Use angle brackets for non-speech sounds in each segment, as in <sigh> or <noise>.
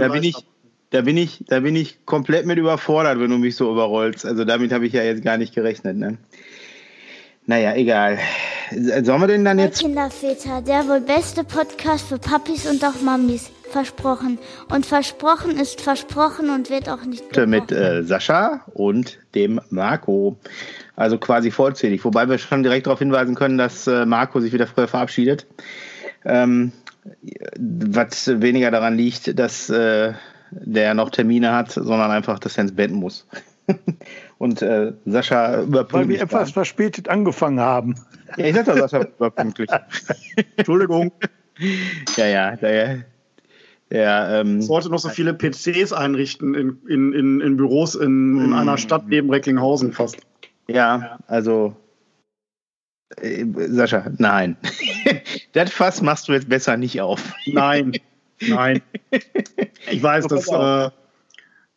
da bin ich, da bin ich, da bin ich komplett mit überfordert, wenn du mich so überrollst. Also damit habe ich ja jetzt gar nicht gerechnet. Ne? Naja, egal. Sollen wir denn dann jetzt. Kinderväter, der wohl beste Podcast für Papis und auch Mamis. Versprochen. Und versprochen ist versprochen und wird auch nicht gebrochen. Mit äh, Sascha und dem Marco. Also quasi vollzählig. Wobei wir schon direkt darauf hinweisen können, dass äh, Marco sich wieder früher verabschiedet. Ähm, was weniger daran liegt, dass äh, der noch Termine hat, sondern einfach, dass er ins Bett muss. <laughs> Und äh, Sascha überpünktlich. Weil wir etwas verspätet angefangen haben. Ja, ich sagte Sascha <laughs> überpünktlich. Entschuldigung. Ja, ja, der, der ähm, sollte noch so viele PCs einrichten in, in, in, in Büros in, in einer Stadt neben Recklinghausen fast. Ja, also äh, Sascha, nein. <laughs> das Fass machst du jetzt besser nicht auf. Nein, nein. <laughs> Ich weiß, dass äh,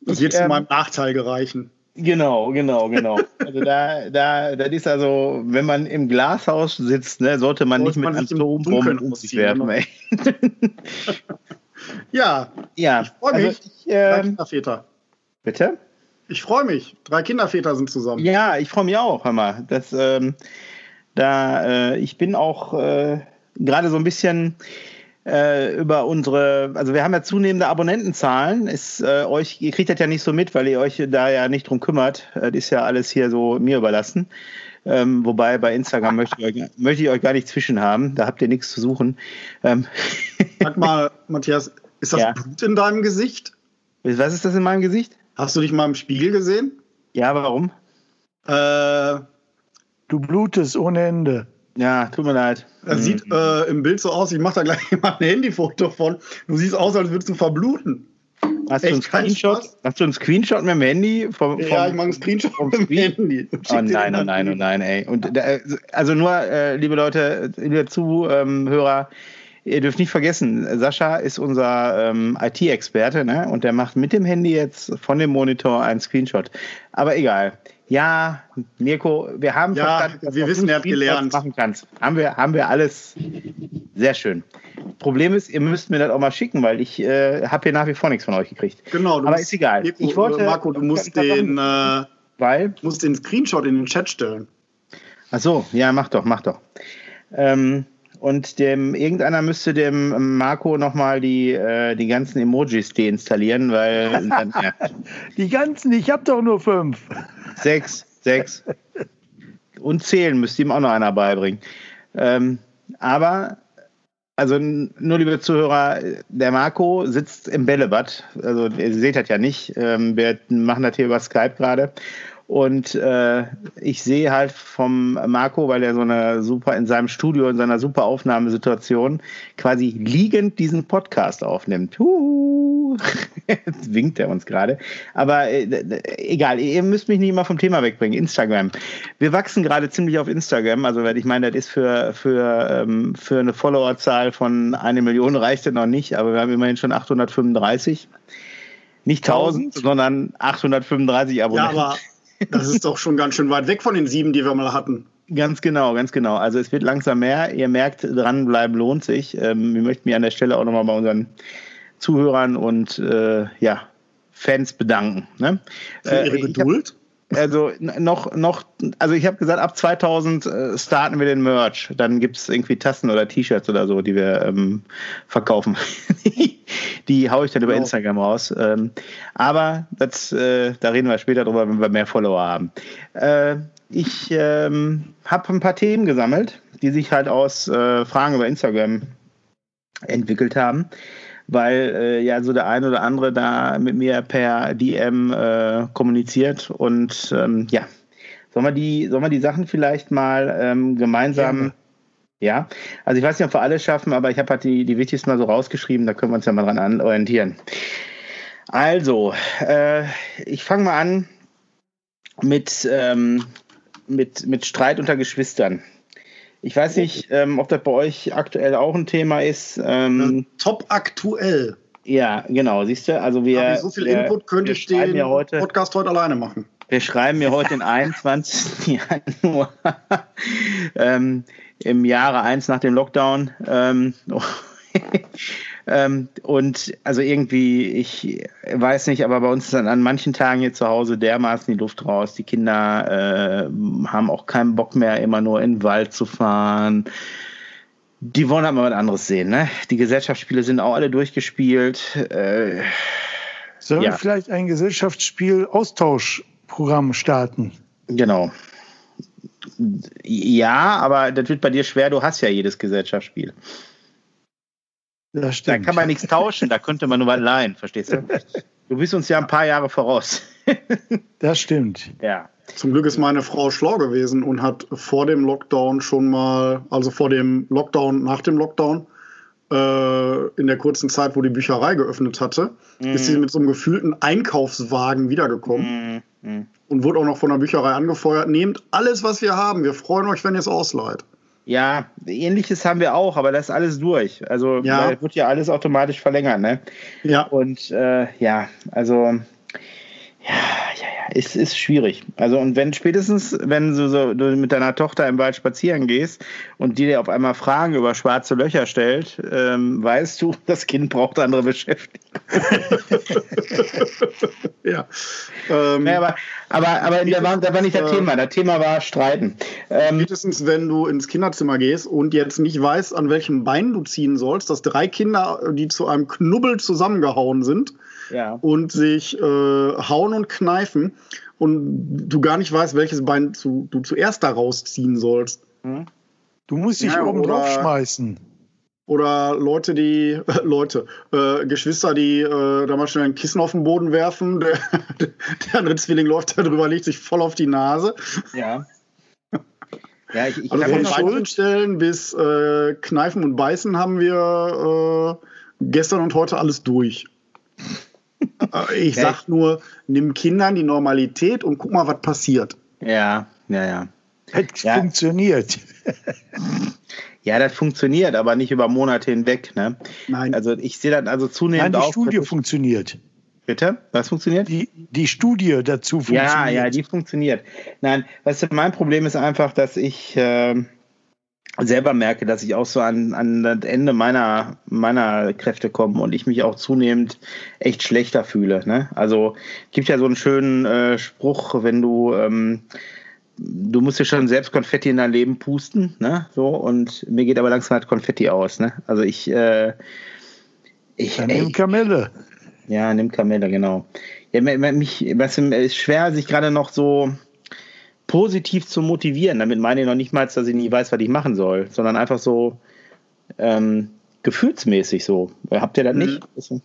das wird zu ähm, meinem Nachteil gereichen. Genau, genau, genau. <laughs> Also da, da, das ist also, wenn man im Glashaus sitzt, ne, sollte man sollte nicht mit Atombomben um sich werfen. Ey. ja, ja, ich freue mich. Also ich, äh, Drei Kinderväter. Bitte? Ich freue mich. Drei Kinderväter sind zusammen. Ja, ich freue mich auch, mal. Das, ähm, da, äh, ich bin auch äh, gerade so ein bisschen äh, über unsere, also wir haben ja zunehmende Abonnentenzahlen. Ist, äh, euch, ihr kriegt das ja nicht so mit, weil ihr euch da ja nicht drum kümmert. Das ist ja alles hier so mir überlassen. Ähm, wobei bei Instagram möchte ich, euch, möchte ich euch gar nicht zwischen haben. Da habt ihr nichts zu suchen. Ähm. <laughs> Sag mal, Matthias, ist das ja. Blut in deinem Gesicht? Was ist das in meinem Gesicht? Hast du dich mal im Spiegel gesehen? Ja, warum? Äh, du blutest ohne Ende. Ja, tut mir leid. Das mhm. sieht äh, im Bild so aus, ich mache da gleich <laughs> mal ein Handyfoto von. Du siehst aus, als würdest du verbluten. Hast du, einen Screenshot, hast du einen Screenshot mit dem Handy? Vom, vom ja, ich mache einen Screenshot vom dem Handy. Oh nein, oh nein, oh nein, ey. Und also nur, äh, liebe Leute, liebe Zuhörer, ihr dürft nicht vergessen, Sascha ist unser ähm, IT-Experte, ne? Und der macht mit dem Handy jetzt von dem Monitor einen Screenshot. Aber egal. Ja, Mirko, wir haben ja, verstanden, dass wir wissen, er hat gelernt. machen kannst. Haben wir, haben wir alles sehr schön. Problem ist, ihr müsst mir das auch mal schicken, weil ich äh, habe hier nach wie vor nichts von euch gekriegt. Genau, aber ist egal. Mirko, ich wollte, Marco, du musst den, äh, weil? musst den Screenshot in den Chat stellen. Ach so, ja, mach doch, mach doch. Ähm, und dem irgendeiner müsste dem Marco nochmal die, äh, die ganzen Emojis deinstallieren, weil. <laughs> Dann, ja. Die ganzen, ich habe doch nur fünf. Sechs, sechs. Und zählen müsste ihm auch noch einer beibringen. Ähm, aber, also nur liebe Zuhörer, der Marco sitzt im Bällebad. Also ihr seht das ja nicht. Ähm, wir machen das hier über Skype gerade. Und äh, ich sehe halt vom Marco, weil er so eine super in seinem Studio, in seiner super Aufnahmesituation quasi liegend diesen Podcast aufnimmt. Huhu. <laughs> Jetzt winkt er uns gerade. Aber äh, egal, ihr müsst mich nicht immer vom Thema wegbringen. Instagram. Wir wachsen gerade ziemlich auf Instagram. Also ich meine, das ist für, für, ähm, für eine Followerzahl von eine Million reicht es noch nicht, aber wir haben immerhin schon 835. Nicht 1000, 1000? sondern 835 Abonnenten. Ja, aber das ist doch schon ganz schön weit weg von den sieben, die wir mal hatten. Ganz genau, ganz genau. Also es wird langsam mehr. Ihr merkt, dranbleiben lohnt sich. Ähm, wir möchten mich an der Stelle auch nochmal bei unseren Zuhörern und äh, ja, Fans bedanken. Ne? Für ihre äh, Geduld? Also noch, noch, also ich habe gesagt, ab 2000 äh, starten wir den Merch. Dann gibt es irgendwie Tassen oder T-Shirts oder so, die wir ähm, verkaufen. <laughs> die haue ich dann über genau. Instagram raus. Ähm, aber das, äh, da reden wir später drüber, wenn wir mehr Follower haben. Äh, ich ähm, habe ein paar Themen gesammelt, die sich halt aus äh, Fragen über Instagram entwickelt haben weil äh, ja so der ein oder andere da mit mir per DM äh, kommuniziert und ähm, ja, sollen wir die, sollen wir die Sachen vielleicht mal ähm, gemeinsam ja. ja. also ich weiß nicht, ob wir alles schaffen, aber ich habe halt die, die wichtigsten mal so rausgeschrieben, da können wir uns ja mal dran orientieren. Also, äh, ich fange mal an mit, ähm, mit, mit Streit unter Geschwistern. Ich weiß nicht, ähm, ob das bei euch aktuell auch ein Thema ist. Ähm, Top aktuell. Ja, genau, siehst du, also wir. Aber so viel wir, Input könnte ich den ja heute, Podcast heute alleine machen. Wir schreiben mir heute den 21. <laughs> Januar ähm, im Jahre 1 nach dem Lockdown. <laughs> Ähm, und also irgendwie, ich weiß nicht, aber bei uns ist dann an manchen Tagen hier zu Hause dermaßen die Luft raus. Die Kinder äh, haben auch keinen Bock mehr, immer nur in den Wald zu fahren. Die wollen halt mal was anderes sehen. Ne? Die Gesellschaftsspiele sind auch alle durchgespielt. Äh, Sollen ja. wir vielleicht ein Gesellschaftsspiel-Austauschprogramm starten? Genau. Ja, aber das wird bei dir schwer. Du hast ja jedes Gesellschaftsspiel. Das stimmt. Da kann man nichts tauschen, da könnte man nur was leihen, verstehst du? Du bist uns ja ein paar Jahre voraus. <laughs> Das stimmt. Ja. Zum Glück ist meine Frau schlau gewesen und hat vor dem Lockdown schon mal, also vor dem Lockdown, nach dem Lockdown, äh, in der kurzen Zeit, wo die Bücherei geöffnet hatte, mhm. ist sie mit so einem gefühlten Einkaufswagen wiedergekommen mhm. und wurde auch noch von der Bücherei angefeuert. Nehmt alles, was wir haben. Wir freuen euch, wenn ihr es ausleiht. Ja, ähnliches haben wir auch, aber das ist alles durch. Also ja. wird ja alles automatisch verlängert, ne? Ja. Und äh, ja, also ja, ja, ja, es ist schwierig. Also und wenn spätestens, wenn du so du mit deiner Tochter im Wald spazieren gehst und die dir auf einmal Fragen über schwarze Löcher stellt, ähm, weißt du, <laughs> das Kind braucht andere Beschäftigung. <laughs> ja. Ähm, ja. aber aber, aber da, war, da war nicht das äh, Thema. Das Thema war Streiten. Ähm, spätestens, wenn du ins Kinderzimmer gehst und jetzt nicht weißt, an welchem Bein du ziehen sollst, dass drei Kinder, die zu einem Knubbel zusammengehauen sind, ja. und sich äh, hauen und kneifen und du gar nicht weißt, welches Bein zu, du zuerst da rausziehen sollst. Hm? Du musst dich ja, oben drauf schmeißen. Oder Leute, die, äh, <laughs> Leute, äh, Geschwister, die äh, da mal schnell ein Kissen auf den Boden werfen, <laughs> der, der andere Zwilling läuft da drüber, legt sich voll auf die Nase. Ja. <laughs> Ja, ich, ich also von Beinstellen bis äh, Kneifen und Beißen haben wir äh, gestern und heute alles durch. Äh, ich sag nur, nimm Kindern die Normalität und guck mal, was passiert. Ja, ja, ja. Das ja. funktioniert. <laughs> Ja, das funktioniert, aber nicht über Monate hinweg. Ne? Nein. Also ich sehe das also zunehmend Nein, die auch, Studie funktioniert. Bitte? Was funktioniert? Die, die Studie dazu funktioniert. Ja, ja, die funktioniert. Nein, weißt du, mein Problem ist einfach, dass ich äh, selber merke, dass ich auch so an, an das Ende meiner, meiner Kräfte komme und ich mich auch zunehmend echt schlechter fühle. Ne? Also gibt ja so einen schönen äh, Spruch, wenn du ähm, du musst ja schon selbst Konfetti in dein Leben pusten, ne? So, und mir geht aber langsam halt Konfetti aus, ne? Also ich, äh, ich. Dann nimm Kamelle. Ja, nimm Kamelle, genau. Ja, mich, was ist schwer, sich gerade noch so positiv zu motivieren. Damit meine ich noch nicht mal, dass ich nie weiß, was ich machen soll, sondern einfach so ähm, gefühlsmäßig so. Habt ihr das nicht? Mhm.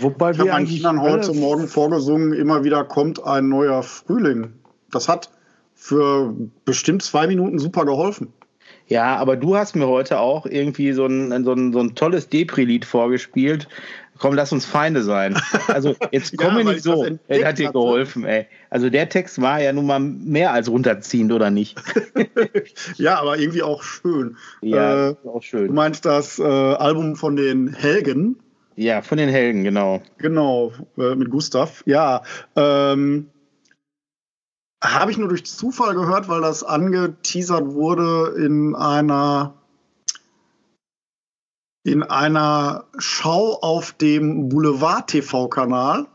Wobei ich habe meinen Kindern heute Morgen vorgesungen, immer wieder kommt ein neuer Frühling. Das hat für bestimmt zwei Minuten super geholfen. Ja, aber du hast mir heute auch irgendwie so ein, so ein, so ein tolles Depri-Lied vorgespielt. Komm, lass uns Feinde sein. Also jetzt <laughs> komm ja, nicht so. Er hat dir geholfen, ey. Also der Text war ja nun mal mehr als runterziehend, oder nicht? <laughs> ja, aber irgendwie auch schön. Ja, äh, auch schön. Du meinst das äh, Album von den Helgen? Ja, von den Helgen, genau. Genau, äh, mit Gustav. Ja, ähm, habe ich nur durch Zufall gehört, weil das angeteasert wurde in einer in einer Schau auf dem Boulevard TV-Kanal,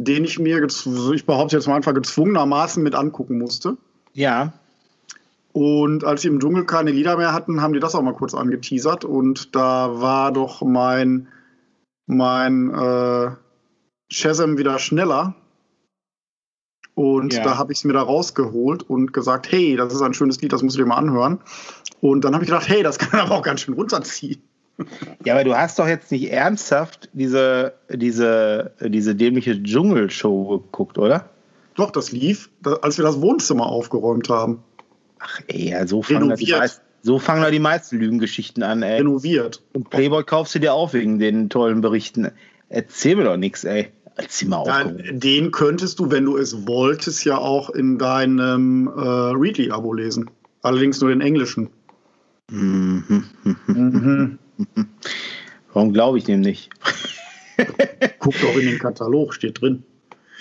den ich mir, ich behaupte jetzt mal einfach gezwungenermaßen mit angucken musste. Ja. Und als sie im Dschungel keine Lieder mehr hatten, haben die das auch mal kurz angeteasert. Und da war doch mein, mein äh, Shazam wieder schneller. Und ja. da habe ich es mir da rausgeholt und gesagt, hey, das ist ein schönes Lied, das musst du dir mal anhören. Und dann habe ich gedacht, hey, das kann <laughs> aber auch ganz schön runterziehen. Ja, aber du hast doch jetzt nicht ernsthaft diese, diese, diese dämliche Dschungelshow geguckt, oder? Doch, das lief, als wir das Wohnzimmer aufgeräumt haben. Ach ey, ja, so fangen, da die, meisten, so fangen da die meisten Lügengeschichten an, ey. Renoviert. Und Playboy kaufst du dir auch wegen den tollen Berichten. Erzähl mir doch nichts, ey. Zimmer Nein, den könntest du, wenn du es wolltest, ja auch in deinem äh, Readly-Abo lesen. Allerdings nur den englischen. Mhm. mhm. Warum glaube ich dem nicht? Guck doch in den Katalog, steht drin.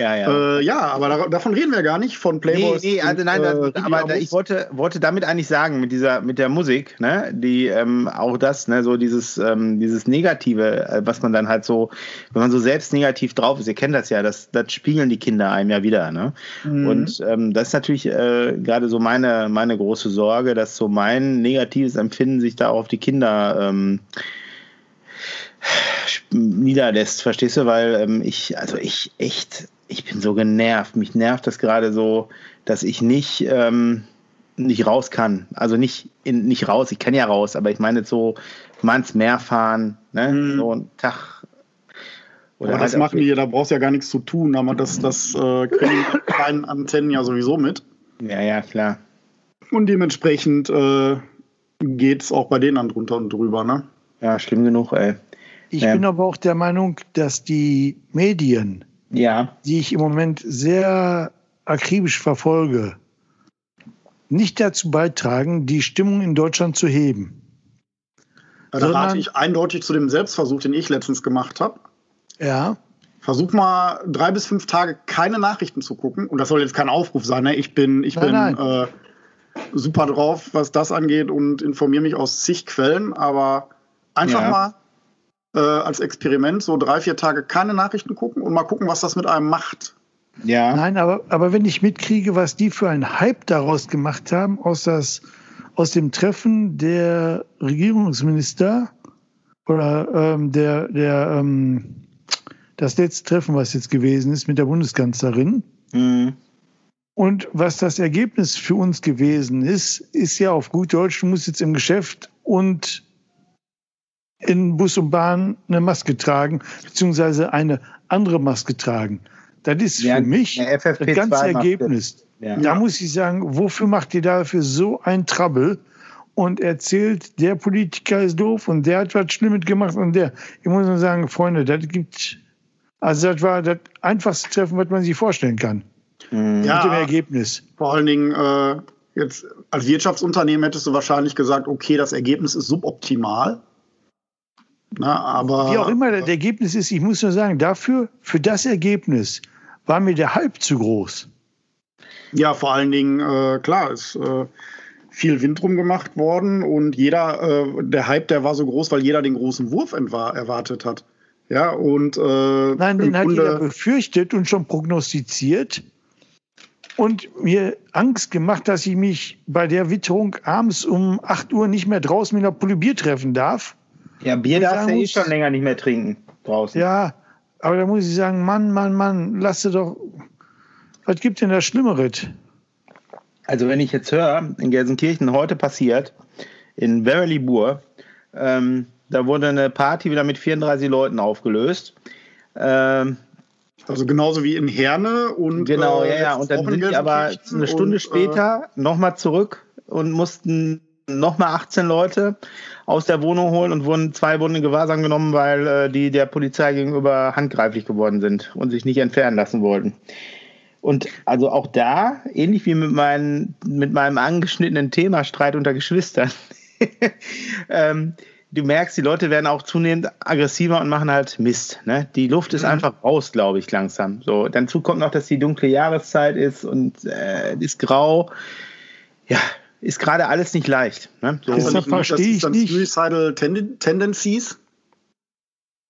Ja, ja. Äh, ja aber da, davon reden wir gar nicht, von Playboy. Nee, nee, also nein, und, äh, aber ich wollte, wollte damit eigentlich sagen, mit dieser, mit der Musik, ne, die ähm, auch das, ne, so dieses, ähm, dieses Negative, äh, was man dann halt so, wenn man so selbst negativ drauf ist, ihr kennt das ja, das, das spiegeln die Kinder einem ja wieder, ne? Mhm. Und ähm, das ist natürlich äh, gerade so meine, meine große Sorge, dass so mein negatives Empfinden sich da auf die Kinder ähm, niederlässt, verstehst du? Weil ähm, ich, also ich echt ich bin so genervt. Mich nervt das gerade so, dass ich nicht, ähm, nicht raus kann. Also nicht, in, nicht raus, ich kann ja raus, aber ich meine so, manns Meer fahren, ne? Mhm. so einen Tag. Oder aber das halt machen die ja, da brauchst du ja gar nichts zu tun, aber das, das äh, kriegen <laughs> kleinen Antennen ja sowieso mit. Ja, ja, klar. Und dementsprechend äh, geht es auch bei denen dann drunter und drüber, ne? Ja, schlimm genug, ey. Ich ja. bin aber auch der Meinung, dass die Medien ja. die ich im Moment sehr akribisch verfolge, nicht dazu beitragen, die Stimmung in Deutschland zu heben. Da rate ich eindeutig zu dem Selbstversuch, den ich letztens gemacht habe. Ja. Versuch mal drei bis fünf Tage keine Nachrichten zu gucken. Und das soll jetzt kein Aufruf sein. Ne? Ich bin, ich nein, bin nein. Äh, super drauf, was das angeht und informiere mich aus zig Quellen. Aber einfach ja. mal äh, als Experiment so drei, vier Tage keine Nachrichten gucken und mal gucken, was das mit einem macht. Ja. Nein, aber, aber wenn ich mitkriege, was die für einen Hype daraus gemacht haben, aus, das, aus dem Treffen der Regierungsminister oder ähm, der, der, ähm, das letzte Treffen, was jetzt gewesen ist mit der Bundeskanzlerin. Mhm. Und was das Ergebnis für uns gewesen ist, ist ja auf gut Deutsch, du musst jetzt im Geschäft und in Bus und Bahn eine Maske tragen, beziehungsweise eine andere Maske tragen. Das ist ja, für mich das ganze Ergebnis. Ja. Da muss ich sagen, wofür macht ihr dafür so ein Trouble und erzählt, der Politiker ist doof und der hat was Schlimmes gemacht und der. Ich muss nur sagen, Freunde, das gibt, also das war das einfachste Treffen, was man sich vorstellen kann. Mhm. Ja, Mit dem Ergebnis. Vor allen Dingen, äh, jetzt als Wirtschaftsunternehmen hättest du wahrscheinlich gesagt, okay, das Ergebnis ist suboptimal. Na, aber, Wie auch immer das Ergebnis ist, ich muss nur sagen, dafür, für das Ergebnis war mir der Hype zu groß. Ja, vor allen Dingen, äh, klar, ist äh, viel Wind drum gemacht worden und jeder, äh, der Hype, der war so groß, weil jeder den großen Wurf erwartet hat. Ja, und. Äh, Nein, den hat jeder befürchtet und schon prognostiziert und mir Angst gemacht, dass ich mich bei der Witterung abends um 8 Uhr nicht mehr draußen mit einer Pulle Bier treffen darf. Ja, Bier darfst du ja eh schon länger nicht mehr trinken draußen. Ja, aber da muss ich sagen, Mann, Mann, Mann, lass dir doch. Was gibt denn da Schlimmeres? Also, wenn ich jetzt höre, in Gelsenkirchen heute passiert, in Verily Bur, ähm, da wurde eine Party wieder mit 34 Leuten aufgelöst. Ähm, also genauso wie in Herne und genau, äh, ja, ja. Und dann sind die aber eine Stunde und, später äh, nochmal zurück und mussten nochmal 18 Leute aus der Wohnung holen und wurden zwei wurden in Gewahrsam genommen, weil äh, die der Polizei gegenüber handgreiflich geworden sind und sich nicht entfernen lassen wollten. Und also auch da, ähnlich wie mit, meinen, mit meinem angeschnittenen Thema Streit unter Geschwistern, <laughs> ähm, du merkst, die Leute werden auch zunehmend aggressiver und machen halt Mist. Ne? Die Luft ist mhm. einfach raus, glaube ich, langsam. So, dazu kommt noch, dass die dunkle Jahreszeit ist und äh, ist grau. Ja, ist gerade alles nicht leicht. Ne? So. Deshalb verstehe ich nicht. Suicidal Tendencies.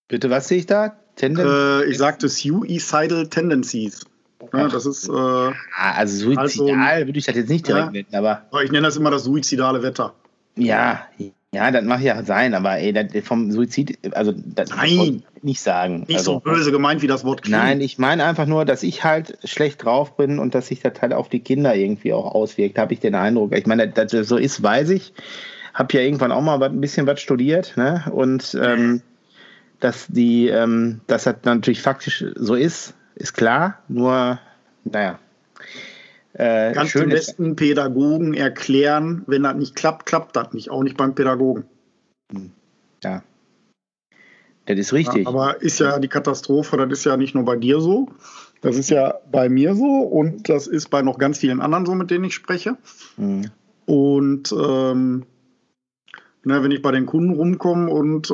Bitte, was sehe ich da? Tenden äh, ich sagte Suicidal Tendencies. Ja, das ist. Äh, ah, also suizidal also, würde ich das jetzt nicht direkt ja, nennen, aber. Ich nenne das immer das suizidale Wetter. Ja, ja, das mag ja sein, aber ey, das, vom Suizid, also das Nein, nicht sagen. Nicht also, so böse gemeint, wie das Wort klingt. Nein, ich meine einfach nur, dass ich halt schlecht drauf bin und dass sich das halt auf die Kinder irgendwie auch auswirkt, habe ich den Eindruck. Ich meine, dass das so ist, weiß ich. Habe ja irgendwann auch mal ein bisschen was studiert, ne? Und ähm, dass die, ähm, dass das natürlich faktisch so ist, ist klar. Nur, naja, äh, Kannst du besten Pädagogen erklären, wenn das nicht klappt, klappt das nicht. Auch nicht beim Pädagogen. Hm. Ja. Das ist richtig. Ja, aber ist ja die Katastrophe, das ist ja nicht nur bei dir so. Das ist ja bei mir so und das ist bei noch ganz vielen anderen so, mit denen ich spreche. Mhm. Und ähm, ne, wenn ich bei den Kunden rumkomme und äh,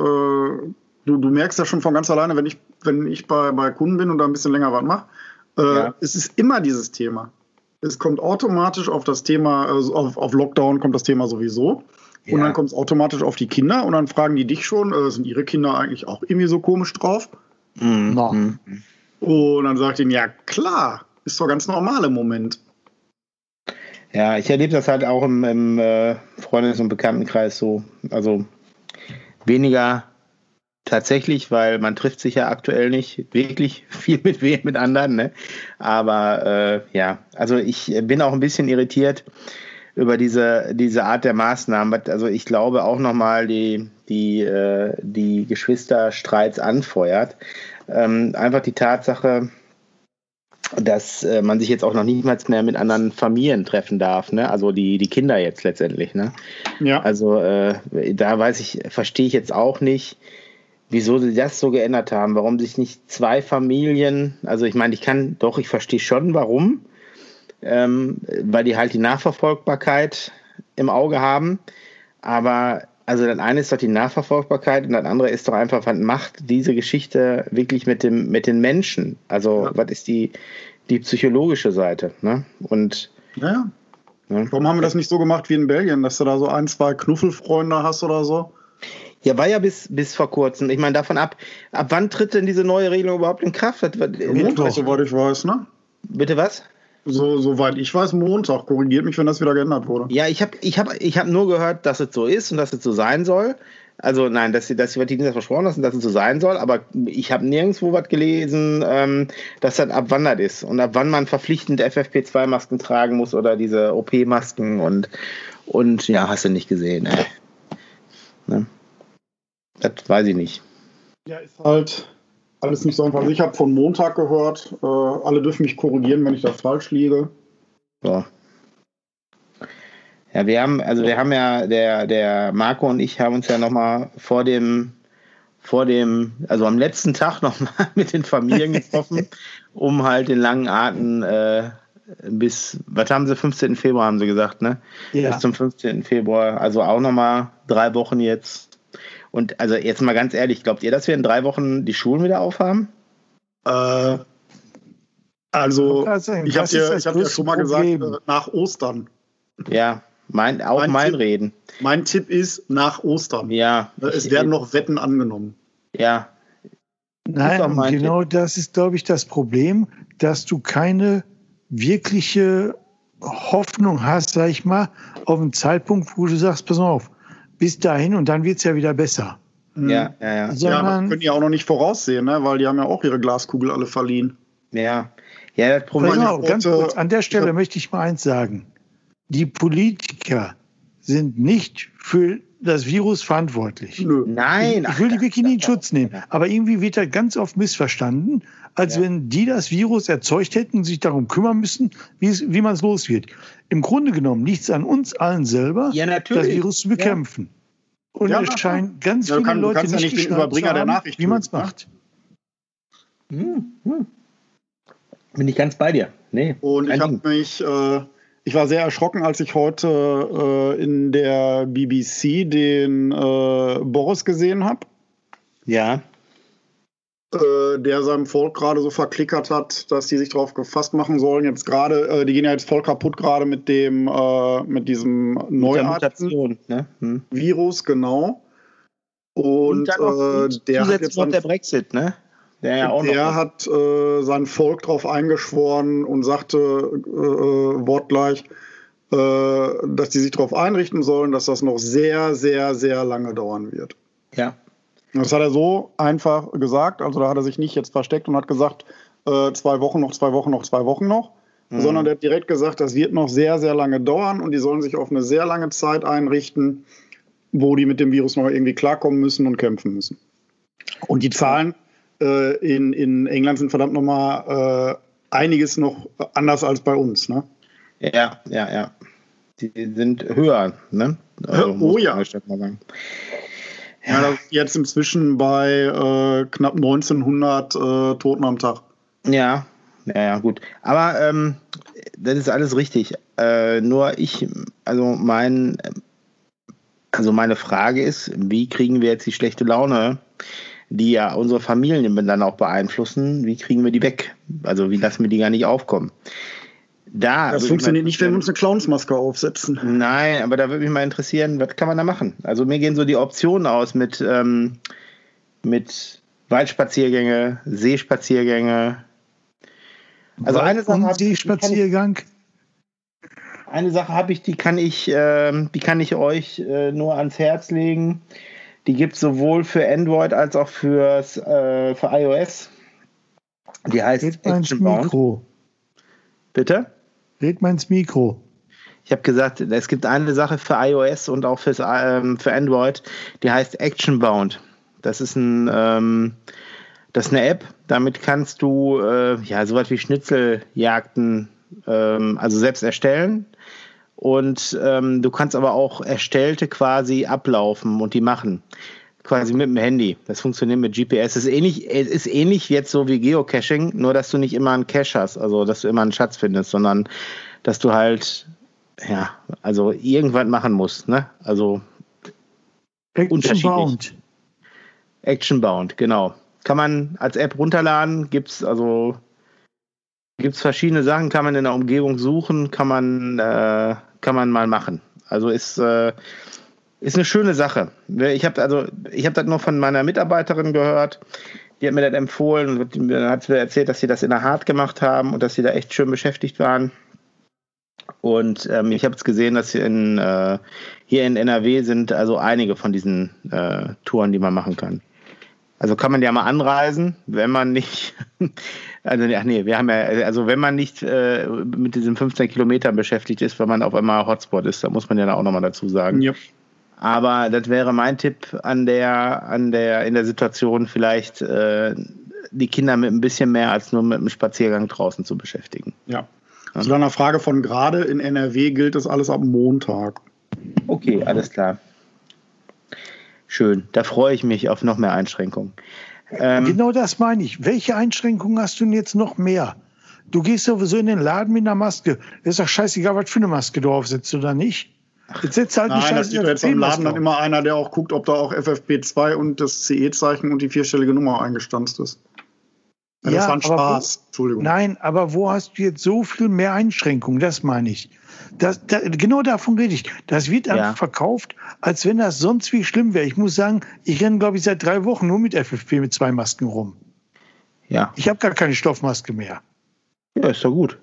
du, du merkst ja schon von ganz alleine, wenn ich, wenn ich bei, bei Kunden bin und da ein bisschen länger was mache, Äh, Ja. Es ist immer dieses Thema. Es kommt automatisch auf das Thema, also auf, auf Lockdown kommt das Thema sowieso. Und Ja. dann kommt es automatisch auf die Kinder und dann fragen die dich schon, äh, sind ihre Kinder eigentlich auch irgendwie so komisch drauf? Mhm. No. Mhm. Und dann sagt ihnen, ja klar, ist doch ganz normal im Moment. Ja, ich erlebe das halt auch im, im äh, Freundes- und Bekanntenkreis so. Also weniger tatsächlich, weil man trifft sich ja aktuell nicht wirklich <laughs> viel mit wem, mit anderen. Ne? Aber äh, ja, also ich bin auch ein bisschen irritiert über diese, diese Art der Maßnahmen. Also ich glaube auch nochmal die, die, äh, die Geschwisterstreits anfeuert. Ähm, einfach die Tatsache, dass äh, man sich jetzt auch noch niemals mehr mit anderen Familien treffen darf, ne? Also die, die Kinder jetzt letztendlich, ne? Ja. Also äh, da weiß ich, verstehe ich jetzt auch nicht, wieso sie das so geändert haben, warum sich nicht zwei Familien, also ich meine, ich kann doch, ich verstehe schon, warum, ähm, weil die halt die Nachverfolgbarkeit im Auge haben, aber also das eine ist doch die Nachverfolgbarkeit und das andere ist doch einfach, was macht diese Geschichte wirklich mit dem mit den Menschen? Also Ja. was ist die die psychologische Seite? Ne? Und ja. ne? Warum haben wir das nicht so gemacht wie in Belgien, dass du da so ein, zwei Knuffelfreunde hast oder so? Ja, war ja bis, bis vor kurzem. Ich meine, davon ab, ab wann tritt denn diese neue Regelung überhaupt in Kraft? Was, Montag, soweit ich weiß, ne? bitte was? So, soweit ich weiß, Montag. Korrigiert mich, wenn das wieder geändert wurde. Ja, ich habe ich hab, ich hab nur gehört, dass es so ist und dass es so sein soll. Also nein, dass sie, dass sie Ihnen das versprochen lassen, dass es so sein soll, aber ich habe nirgendwo was gelesen, ähm, dass das ab wann das ist und ab wann man verpflichtend FFP2-Masken tragen muss oder diese OP-Masken und, und ja, hast du nicht gesehen. Ey. Ne? Das weiß ich nicht. Ja, ist halt alles nicht so einfach. Also ich habe von Montag gehört, äh, alle dürfen mich korrigieren, wenn ich da falsch liege. So. Ja, wir haben, also wir haben ja, der, der Marco und ich haben uns ja nochmal vor dem, vor dem, also am letzten Tag nochmal <laughs> mit den Familien getroffen, um halt den langen Atem äh, bis, was haben sie, 15. Februar haben sie gesagt, ne? Ja. Bis zum 15. Februar, also auch nochmal drei Wochen jetzt. Und also jetzt mal ganz ehrlich, glaubt ihr, dass wir in drei Wochen die Schulen wieder aufhaben? Äh, also, ich habe dir, hab dir schon mal gesagt, Problem. äh, nach Ostern. Ja, mein, auch Mein mein Tipp- Reden. Mein Tipp ist nach Ostern. Ja. Äh, Es ich- werden noch Wetten angenommen. Ja, Nein, genau das ist, glaube ich, das Problem, dass du keine wirkliche Hoffnung hast, sag ich mal, auf einen Zeitpunkt, wo du sagst, pass mal auf, bis dahin und dann wird's ja wieder besser. Ja, ja, ja. Ja, das Sondern, können die auch noch nicht voraussehen, ne? weil die haben ja auch ihre Glaskugel alle verliehen. Ja, ja, das Problem ich ganz kurz, an der Stelle möchte ich mal eins sagen. Die Politiker sind nicht für das Virus verantwortlich. Nö. Nein, Ich will die wirklich nie in Schutz nehmen. Aber irgendwie wird das ganz oft missverstanden, als Ja. wenn die das Virus erzeugt hätten und sich darum kümmern müssen, wie, es, wie man es los wird. Im Grunde genommen liegt es an uns allen selber, Ja, das. Virus zu bekämpfen. Und Ja, es na, scheinen ganz viele kann- du Leute kannst ja nicht, nicht den Überbringer der Nachricht wie man es ne? macht. Hm, hm. Bin ich ganz bei dir. Nee. Und ich habe mich, äh, ich war sehr erschrocken, als ich heute äh, in der BBC den äh, Boris gesehen habe, Ja, äh, der seinem Volk gerade so verklickert hat, dass die sich darauf gefasst machen sollen. Jetzt gerade, äh, die gehen ja jetzt voll kaputt gerade mit dem, äh, mit diesem neuartigen. Ne? Hm. Virus, genau. Und, dann noch äh, der zusätzlich jetzt noch dann der Brexit, ne? Der ja der hat äh, sein Volk darauf eingeschworen und sagte äh, wortgleich, äh, dass die sich darauf einrichten sollen, dass das noch sehr, sehr, sehr lange dauern wird. ja. Das hat er so einfach gesagt, also da hat er sich nicht jetzt versteckt und hat gesagt, äh, zwei Wochen noch, zwei Wochen noch, zwei Wochen noch, Mhm. sondern der hat direkt gesagt, das wird noch sehr, sehr lange dauern und die sollen sich auf eine sehr lange Zeit einrichten, wo die mit dem Virus noch irgendwie klarkommen müssen und kämpfen müssen. Und die Zahlen äh, in, in England sind verdammt nochmal äh, einiges noch anders als bei uns. Ne? Ja, ja, ja. Die sind höher, ne? Oh muss ja. Ja, jetzt inzwischen bei äh, knapp 1900 äh, Toten am Tag. Ja, ja, ja, gut. Aber ähm, das ist alles richtig. Äh, nur ich, also mein, also meine Frage ist, wie kriegen wir jetzt die schlechte Laune die ja unsere Familien dann auch beeinflussen, wie kriegen wir die weg? Also wie lassen wir die gar nicht aufkommen? Da das funktioniert nicht, wenn wir uns eine Clownsmaske aufsetzen. Nein, aber da würde mich mal interessieren, was kann man da machen? Also mir gehen so die Optionen aus mit, ähm, mit Waldspaziergänge, Seespaziergänge. Also eine Sache Seespaziergang. Eine Sache habe ich, die kann ich, äh, die kann ich euch äh, nur ans Herz legen. Die gibt es sowohl für Android als auch fürs, äh, für iOS. Die heißt Action Mikro. Bitte? Red mal ins Mikro. Ich habe gesagt, es gibt eine Sache für iOS und auch fürs, ähm, für Android, die heißt Action Bound. Das ist ein, ähm, das ist eine App. Damit kannst du äh, ja sowas wie Schnitzeljagden ähm, also selbst erstellen. Und ähm, du kannst aber auch erstellte quasi ablaufen und die machen. Quasi mit dem Handy. Das funktioniert mit GPS. Es ist ähnlich, es ist ähnlich jetzt so wie Geocaching, nur dass du nicht immer einen Cache hast, also dass du immer einen Schatz findest, sondern dass du halt, ja, also irgendwas machen musst, ne? Also Action Bound. Action Bound, genau. Kann man als App runterladen, gibt's also gibt's verschiedene Sachen, kann man in der Umgebung suchen, kann man äh, kann man mal machen. Also ist äh, ist eine schöne Sache. Ich habe also, ich habe das nur von meiner Mitarbeiterin gehört. Die hat mir das empfohlen und hat mir erzählt, dass sie das in der Hart gemacht haben und dass sie da echt schön beschäftigt waren. Und ähm, ich habe jetzt gesehen, dass hier in, äh, hier in NRW sind also einige von diesen äh, Touren, die man machen kann. Also kann man ja mal anreisen, wenn man nicht, also ach nee, wir haben ja, also wenn man nicht äh, mit diesen 15 Kilometern beschäftigt ist, wenn man auf einmal Hotspot ist, da muss man ja auch nochmal dazu sagen. Ja. Aber das wäre mein Tipp an der, an der, in der Situation vielleicht äh, die Kinder mit ein bisschen mehr als nur mit einem Spaziergang draußen zu beschäftigen. Ja. Zu deiner Frage von gerade in NRW gilt das alles ab Montag. Okay, alles klar. Schön. Da freue ich mich auf noch mehr Einschränkungen. Ähm, genau das meine ich. Welche Einschränkungen hast du denn jetzt noch mehr? Du gehst sowieso in den Laden mit einer Maske. ist doch scheißegal, was für eine Maske du aufsetzt oder nicht. Jetzt setzt halt Nein, eine das sieht jetzt im Laden dann immer einer, der auch guckt, ob da auch FFP2 und das CE-Zeichen und die vierstellige Nummer eingestanzt ist. Ja, das war ein Spaß. Wo, Entschuldigung. Nein, aber wo hast du jetzt so viel mehr Einschränkungen? Das meine ich. Das, da, genau davon rede ich. Das wird ja. verkauft, als wenn das sonst wie schlimm wäre. Ich muss sagen, ich renne, glaube ich, seit drei Wochen nur mit FFP mit zwei Masken rum. Ja. Ich habe gar keine Stoffmaske mehr. Ja, ist doch gut.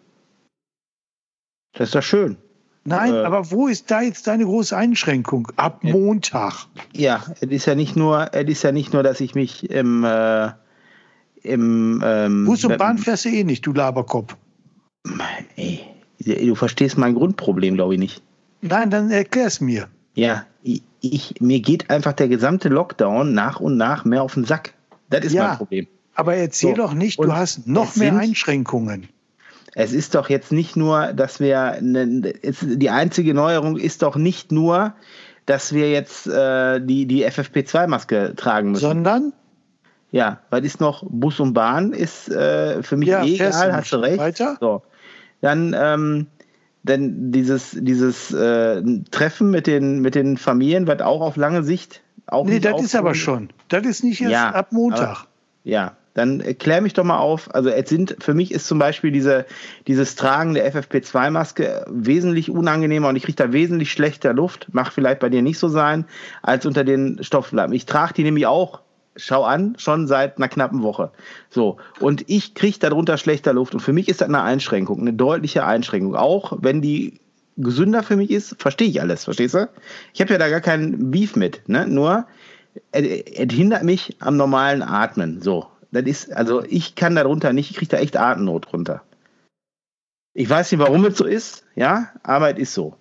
Das ist doch schön. Nein, äh, aber wo ist da jetzt deine große Einschränkung? Ab Montag. Ja, es ist ja nicht nur, es ist ja nicht nur, dass ich mich im, äh, im ähm, Bus und Bahn fährst du eh nicht, du Laberkopf. Ey, du verstehst mein Grundproblem, glaube ich, nicht. Nein, dann erklär es mir. Ja, ich, mir geht einfach der gesamte Lockdown nach und nach mehr auf den Sack. Das ist ja, mein Problem. Aber erzähl so. doch nicht, du hast noch mehr Einschränkungen es ist doch jetzt nicht nur, dass wir, ne, die einzige Neuerung ist doch nicht nur, dass wir jetzt äh, die, die FFP2-Maske tragen müssen. Sondern? Ja, weil ist noch Bus und Bahn ist äh, für mich ja, egal, hast du recht. Weiter? So. Dann, ähm, dann dieses, dieses äh, Treffen mit den, mit den Familien wird auch auf lange Sicht auch Nee, das ist aber schon. Das ist nicht erst ja, ab Montag. Aber, ja, dann klär mich doch mal auf. Also es sind, für mich ist zum Beispiel diese, dieses Tragen der FFP2-Maske wesentlich unangenehmer und ich kriege da wesentlich schlechter Luft. Macht vielleicht bei dir nicht so sein, als unter den Stofflappen. Ich trage die nämlich auch, schau an, schon seit einer knappen Woche. So. Und ich kriege darunter schlechter Luft. Und für mich ist das eine Einschränkung, eine deutliche Einschränkung. Auch wenn die gesünder für mich ist, verstehe ich alles, verstehst du? Ich habe ja da gar keinen Beef mit, ne? Nur, es hindert mich am normalen Atmen. So. Das ist, also ich kann darunter nicht, ich kriege da echt Atemnot runter. Ich weiß nicht, warum es so ist, ja, aber es ist so.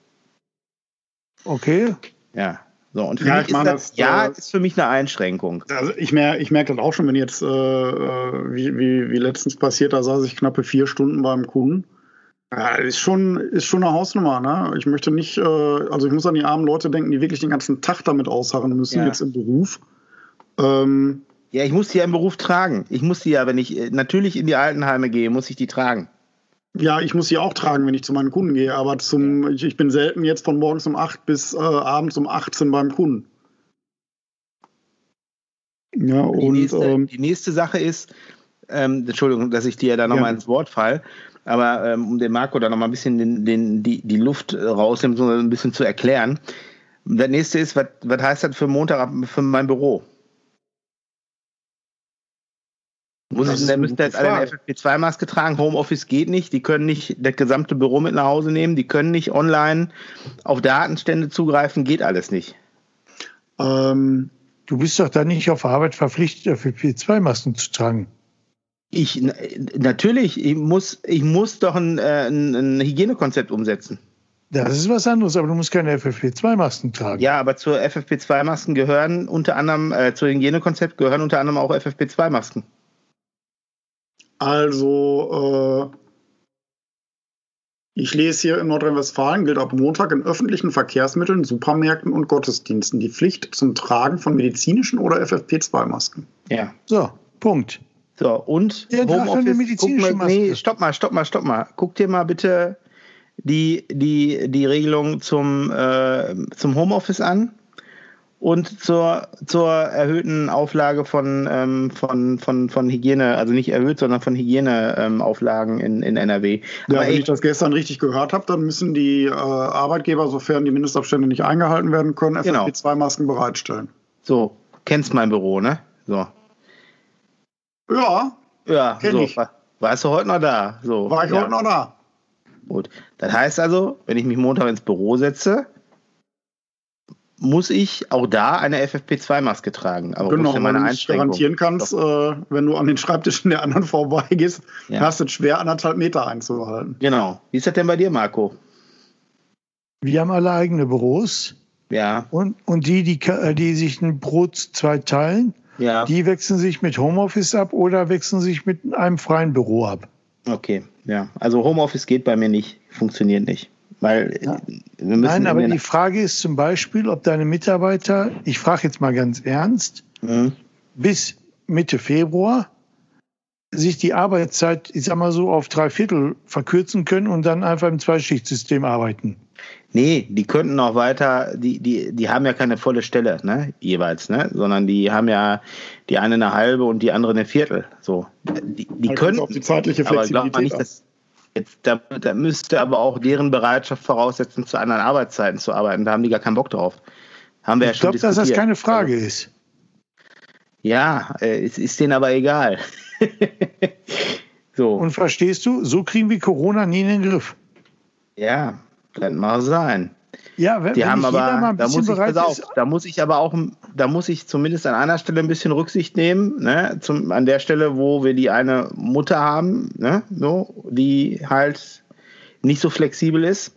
Okay. Ja. So, und für ja, mich ist das, das, ja, äh, ist für mich eine Einschränkung. Also ich merke ich merk das auch schon, wenn jetzt, äh, äh, wie, wie, wie letztens passiert, da saß ich knappe vier Stunden beim Kunden. Ja, ist schon, ist schon eine Hausnummer, ne? Ich möchte nicht, äh, also ich muss an die armen Leute denken, die wirklich den ganzen Tag damit ausharren müssen, ja. jetzt im Beruf. Ähm, ja, ich muss die ja im Beruf tragen. Ich muss die ja, wenn ich äh, natürlich in die Altenheime gehe, muss ich die tragen. Ja, ich muss sie auch tragen, wenn ich zu meinen Kunden gehe, aber zum, ich, ich bin selten jetzt von morgens um 8 bis äh, abends um 18 beim Kunden. Ja, und die nächste, ähm, die nächste Sache ist, ähm, Entschuldigung, dass ich dir da nochmal ja. ins Wort fall, aber ähm, um den Marco da nochmal ein bisschen den, den, die, die Luft rausnehmen, so ein bisschen zu erklären. Das nächste ist, was, was heißt das für Montag für mein Büro? Muss ich, der müsste jetzt alle eine FFP2-Maske tragen. Homeoffice geht nicht. Die können nicht das gesamte Büro mit nach Hause nehmen. Die können nicht online auf Datenstände zugreifen. Geht alles nicht. Ähm, du bist doch da nicht auf Arbeit verpflichtet, FFP2-Masken zu tragen. Ich natürlich, ich muss, ich muss doch ein, äh, ein, ein Hygienekonzept umsetzen. Das ist was anderes, aber du musst keine FFP2-Masken tragen. Ja, aber zur FFP2-Masken gehören unter anderem, äh, zu Hygienekonzept gehören unter anderem auch FFP2-Masken. Also, äh, ich lese hier in Nordrhein-Westfalen gilt ab Montag in öffentlichen Verkehrsmitteln, Supermärkten und Gottesdiensten die Pflicht zum Tragen von medizinischen oder FFP2-Masken. Ja. So, Punkt. So, und ja, Homeoffice. Medizinische mal, nee, stopp mal, stopp mal, stopp mal. Guck dir mal bitte die, die, die Regelung zum, äh, zum Homeoffice an und zur, zur erhöhten Auflage von, ähm, von, von, von Hygiene, also nicht erhöht, sondern von Hygieneauflagen ähm, in, in NRW. Ja, Aber wenn ich das gestern richtig gehört habe, dann müssen die äh, Arbeitgeber, sofern die Mindestabstände nicht eingehalten werden können, FFP2-Masken genau. bereitstellen. So, kennst mein Büro, ne? So. Ja. Ja, kenn so. Ich. Warst du heute noch da? So, War ich ja. heute noch da? Gut. Das heißt also, wenn ich mich Montag ins Büro setze, muss ich auch da eine FFP2-Maske tragen. Aber genau, wenn du nicht garantieren kannst, äh, wenn du an den Schreibtischen der anderen <laughs> vorbeigehst, ja. hast du es schwer, anderthalb Meter einzuhalten. Genau. Wie ist das denn bei dir, Marco? Wir haben alle eigene Büros. Ja. Und, und die, die, die sich ein Brot zwei teilen, ja. die wechseln sich mit Homeoffice ab oder wechseln sich mit einem freien Büro ab. Okay, ja. Also Homeoffice geht bei mir nicht, funktioniert nicht. Weil ja. wir müssen Nein, aber die Frage ist zum Beispiel, ob deine Mitarbeiter, ich frage jetzt mal ganz ernst, mhm. bis Mitte Februar sich die Arbeitszeit, ich sag mal so, auf drei Viertel verkürzen können und dann einfach im Zweischichtsystem arbeiten. Nee, die könnten auch weiter, die, die, die haben ja keine volle Stelle, ne, jeweils, ne, sondern die haben ja die eine eine halbe und die andere eine Viertel, so. Die, die also können, auf die zeitliche Flexibilität aber nicht, dass, Jetzt, da, da, müsste aber auch deren Bereitschaft voraussetzen, zu anderen Arbeitszeiten zu arbeiten. Da haben die gar keinen Bock drauf. Haben wir ich ja glaube, dass das keine Frage also, ist. Ja, äh, es ist denen aber egal. <laughs> so. Und verstehst du, so kriegen wir Corona nie in den Griff. Ja, kann mal sein. Ja, wenn, die wenn haben aber, da muss, ich, auf, da muss ich aber auch, da muss ich zumindest an einer Stelle ein bisschen Rücksicht nehmen, ne? Zum, an der Stelle, wo wir die eine Mutter haben, ne? so, die halt nicht so flexibel ist.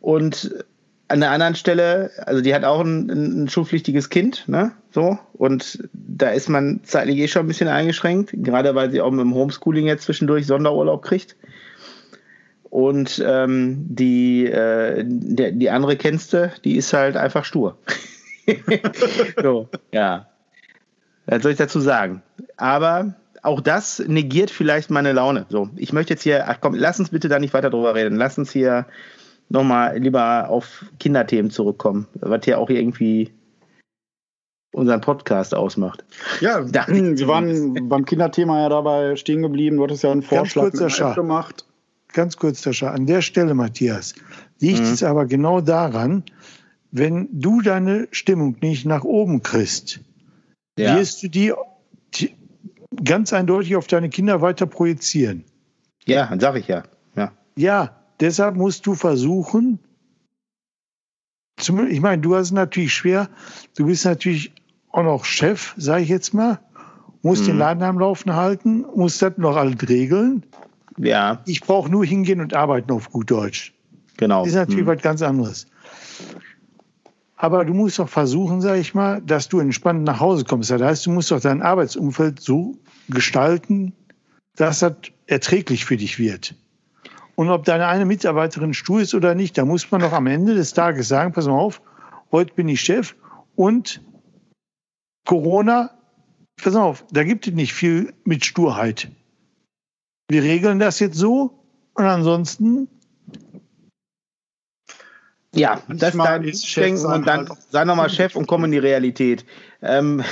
Und an der anderen Stelle, also die hat auch ein, ein schulpflichtiges Kind, ne? So. Und da ist man zeitlich eh schon ein bisschen eingeschränkt, gerade weil sie auch mit dem Homeschooling jetzt zwischendurch Sonderurlaub kriegt. Und ähm, die, äh, der, die andere kennst du, die ist halt einfach stur. <laughs> so, ja. Was soll ich dazu sagen? Aber auch das negiert vielleicht meine Laune. So, ich möchte jetzt hier, ach komm, lass uns bitte da nicht weiter drüber reden. Lass uns hier nochmal lieber auf Kinderthemen zurückkommen, was hier auch irgendwie unseren Podcast ausmacht. Ja, wir waren beim Kinderthema ja dabei stehen geblieben. Du hattest ja einen Vorschlag gemacht ganz kurz, Sascha, an der Stelle, Matthias, liegt mhm. es aber genau daran, wenn du deine Stimmung nicht nach oben kriegst, ja. wirst du die ganz eindeutig auf deine Kinder weiter projizieren. Ja, dann sag ich ja. Ja, ja deshalb musst du versuchen, ich meine, du hast es natürlich schwer, du bist natürlich auch noch Chef, sage ich jetzt mal, musst mhm. den Laden am Laufen halten, musst das noch alles regeln. Ja. Ich brauche nur hingehen und arbeiten auf gut Deutsch. Genau. Das ist natürlich hm. was ganz anderes. Aber du musst doch versuchen, sag ich mal, dass du entspannt nach Hause kommst. Das heißt, du musst doch dein Arbeitsumfeld so gestalten, dass das erträglich für dich wird. Und ob deine eine Mitarbeiterin stur ist oder nicht, da muss man doch am Ende des Tages sagen, pass mal auf, heute bin ich Chef und Corona, pass auf, da gibt es nicht viel mit Sturheit wir regeln das jetzt so und ansonsten. Ja, das ist dein Denken und dann halt sei nochmal Chef und komm in die Realität. Ähm,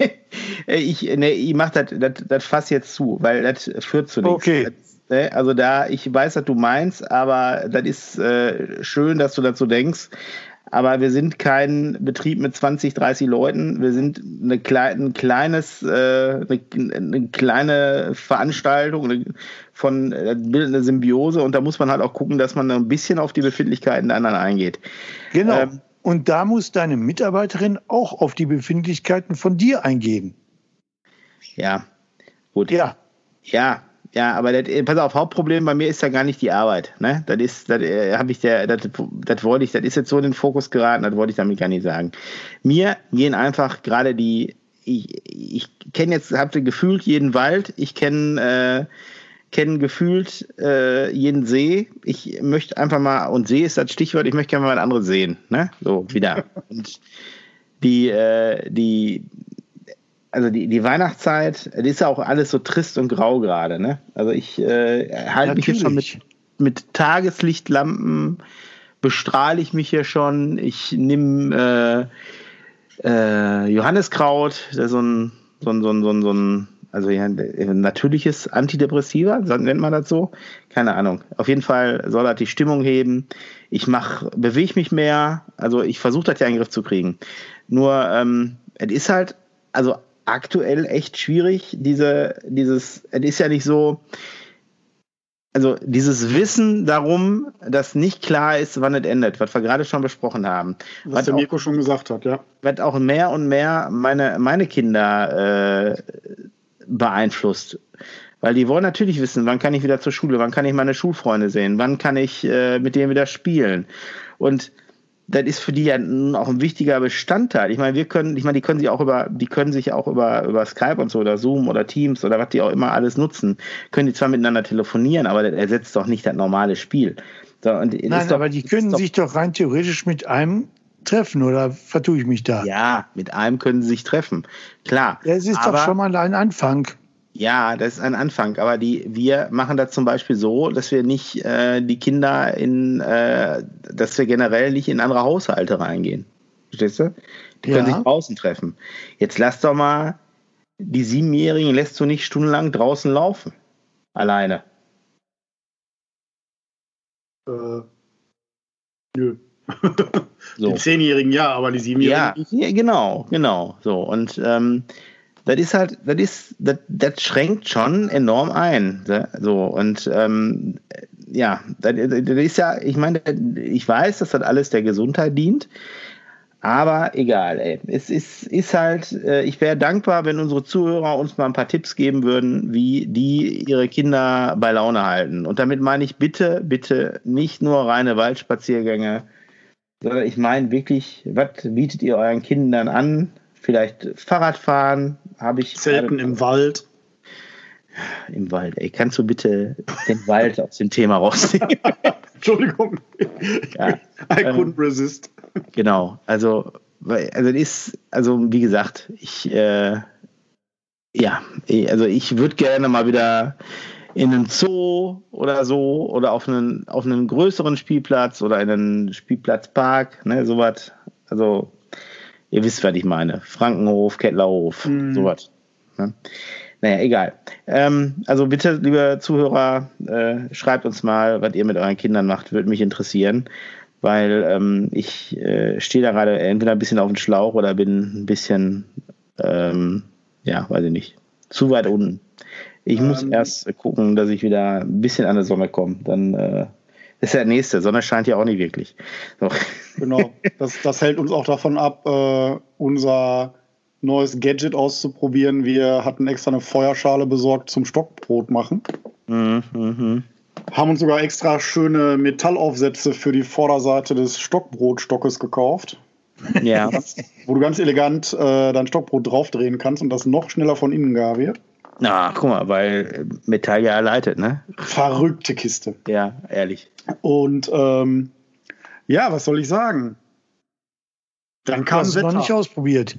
<laughs> ich, nee, ich mach das, das, das Fass jetzt zu, weil das führt zu nichts. Okay. Das, ne, also da, ich weiß, was du meinst, aber das ist äh, schön, dass du dazu denkst. Aber wir sind kein Betrieb mit 20, 30 Leuten. Wir sind eine klein, ein kleines, äh, eine, eine kleine Veranstaltung eine, von äh, bildet eine Symbiose und da muss man halt auch gucken, dass man ein bisschen auf die Befindlichkeiten der anderen eingeht. Genau. Ähm, Und da muss deine Mitarbeiterin auch auf die Befindlichkeiten von dir eingehen. Ja, gut. Ja. Ja, ja, aber das, äh, pass auf, Hauptproblem bei mir ist ja gar nicht die Arbeit. Ne? Das ist, das äh, habe ich der, das, das wollte ich, das ist jetzt so in den Fokus geraten, das wollte ich damit gar nicht sagen. Mir gehen einfach gerade die, ich, ich kenne jetzt, habe gefühlt jeden Wald, ich kenne äh, kenne gefühlt äh, jeden See. Ich möchte einfach mal, und See ist das Stichwort, ich möchte gerne mal ein anderes sehen. Ne? So, wieder. <laughs> und die, äh, die, also die, die Weihnachtszeit, das ist ja auch alles so trist und grau gerade. Ne? Also ich äh, halte mich jetzt schon mit, mit Tageslichtlampen, bestrahle ich mich hier schon. Ich nehme äh, äh, Johanneskraut, das ist so ein, so ein, so ein, so ein, so ein also ja, natürliches Antidepressiva, nennt man das so? Keine Ahnung. Auf jeden Fall soll das die Stimmung heben. Ich mach, bewege mich mehr. Also ich versuche das ja in den Griff zu kriegen. Nur ähm, es ist halt, also aktuell echt schwierig, diese, dieses, es ist ja nicht so, also dieses Wissen darum, dass nicht klar ist, wann es endet, was wir gerade schon besprochen haben. Was, was der Mirko auch, schon gesagt hat, ja. Was auch mehr und mehr meine, meine Kinder äh, beeinflusst. Weil die wollen natürlich wissen, wann kann ich wieder zur Schule, wann kann ich meine Schulfreunde sehen, wann kann ich äh, mit denen wieder spielen. Und das ist für die ja auch ein wichtiger Bestandteil. Ich meine, wir können, ich meine, die können sich auch über, die können sich auch über, über Skype und so oder Zoom oder Teams oder was die auch immer alles nutzen, können die zwar miteinander telefonieren, aber das ersetzt doch nicht das normale Spiel. So, Nein, doch, aber die können sich doch rein theoretisch mit einem treffen oder vertue ich mich da? Ja, mit einem können sie sich treffen. Klar. Das ist aber, doch schon mal ein Anfang. Ja, das ist ein Anfang. Aber die, wir machen das zum Beispiel so, dass wir nicht äh, die Kinder in, äh, dass wir generell nicht in andere Haushalte reingehen. Verstehst du? Die können ja. sich draußen treffen. Jetzt lass doch mal die Siebenjährigen lässt du nicht stundenlang draußen laufen. Alleine. Äh, nö. <laughs> so. Die Zehnjährigen ja, aber die Siebenjährigen ja, ja, genau, genau. So und ähm, das ist halt, das ist, das, das schränkt schon enorm ein. So und ähm, ja, das, das ist ja, ich meine, ich weiß, dass das alles der Gesundheit dient. Aber egal, ey. Es ist, ist halt, äh, ich wäre dankbar, wenn unsere Zuhörer uns mal ein paar Tipps geben würden, wie die ihre Kinder bei Laune halten. Und damit meine ich bitte, bitte nicht nur reine Waldspaziergänge, sondern ich meine wirklich, was bietet ihr euren Kindern an? Vielleicht Fahrradfahren, habe ich. Zelten im Wald. Im Wald, ey, kannst du bitte den Wald aus dem Thema rausnehmen? <laughs> Entschuldigung. Ja, I couldn't ähm, resist. Genau, also, also ist, also wie gesagt, ich, äh, ja, also ich würde gerne mal wieder in einen Zoo oder so oder auf einen, auf einen größeren Spielplatz oder in einen Spielplatzpark, ne, sowas. Also, ihr wisst, was ich meine. Frankenhof, Kettlerhof, mhm. sowas. Ne? Naja, egal. Ähm, also bitte, liebe Zuhörer, äh, schreibt uns mal, was ihr mit euren Kindern macht, würde mich interessieren. Weil ähm, ich äh, stehe da gerade entweder ein bisschen auf dem Schlauch oder bin ein bisschen, ähm, ja, weiß ich nicht, zu weit unten. Ich muss ähm, erst gucken, dass ich wieder ein bisschen an der Sonne komme. Dann äh, ist ja der nächste. Sonne scheint ja auch nicht wirklich. So. <laughs> Genau. Das, das hält uns auch davon ab, äh, unser neues Gadget auszuprobieren. Wir hatten extra eine Feuerschale besorgt zum Stockbrot machen. Mhm, mh. Haben uns sogar extra schöne Metallaufsätze für die Vorderseite des Stockbrotstockes gekauft. Ja. <laughs> Wo du ganz elegant äh, dein Stockbrot draufdrehen kannst und das noch schneller von innen gar wird. Na, guck mal, weil Metall ja erleitet, ne? Verrückte Kiste. Ja, ehrlich. Und ähm, ja, was soll ich sagen? Dann kam Hast Wetter. noch nicht ausprobiert.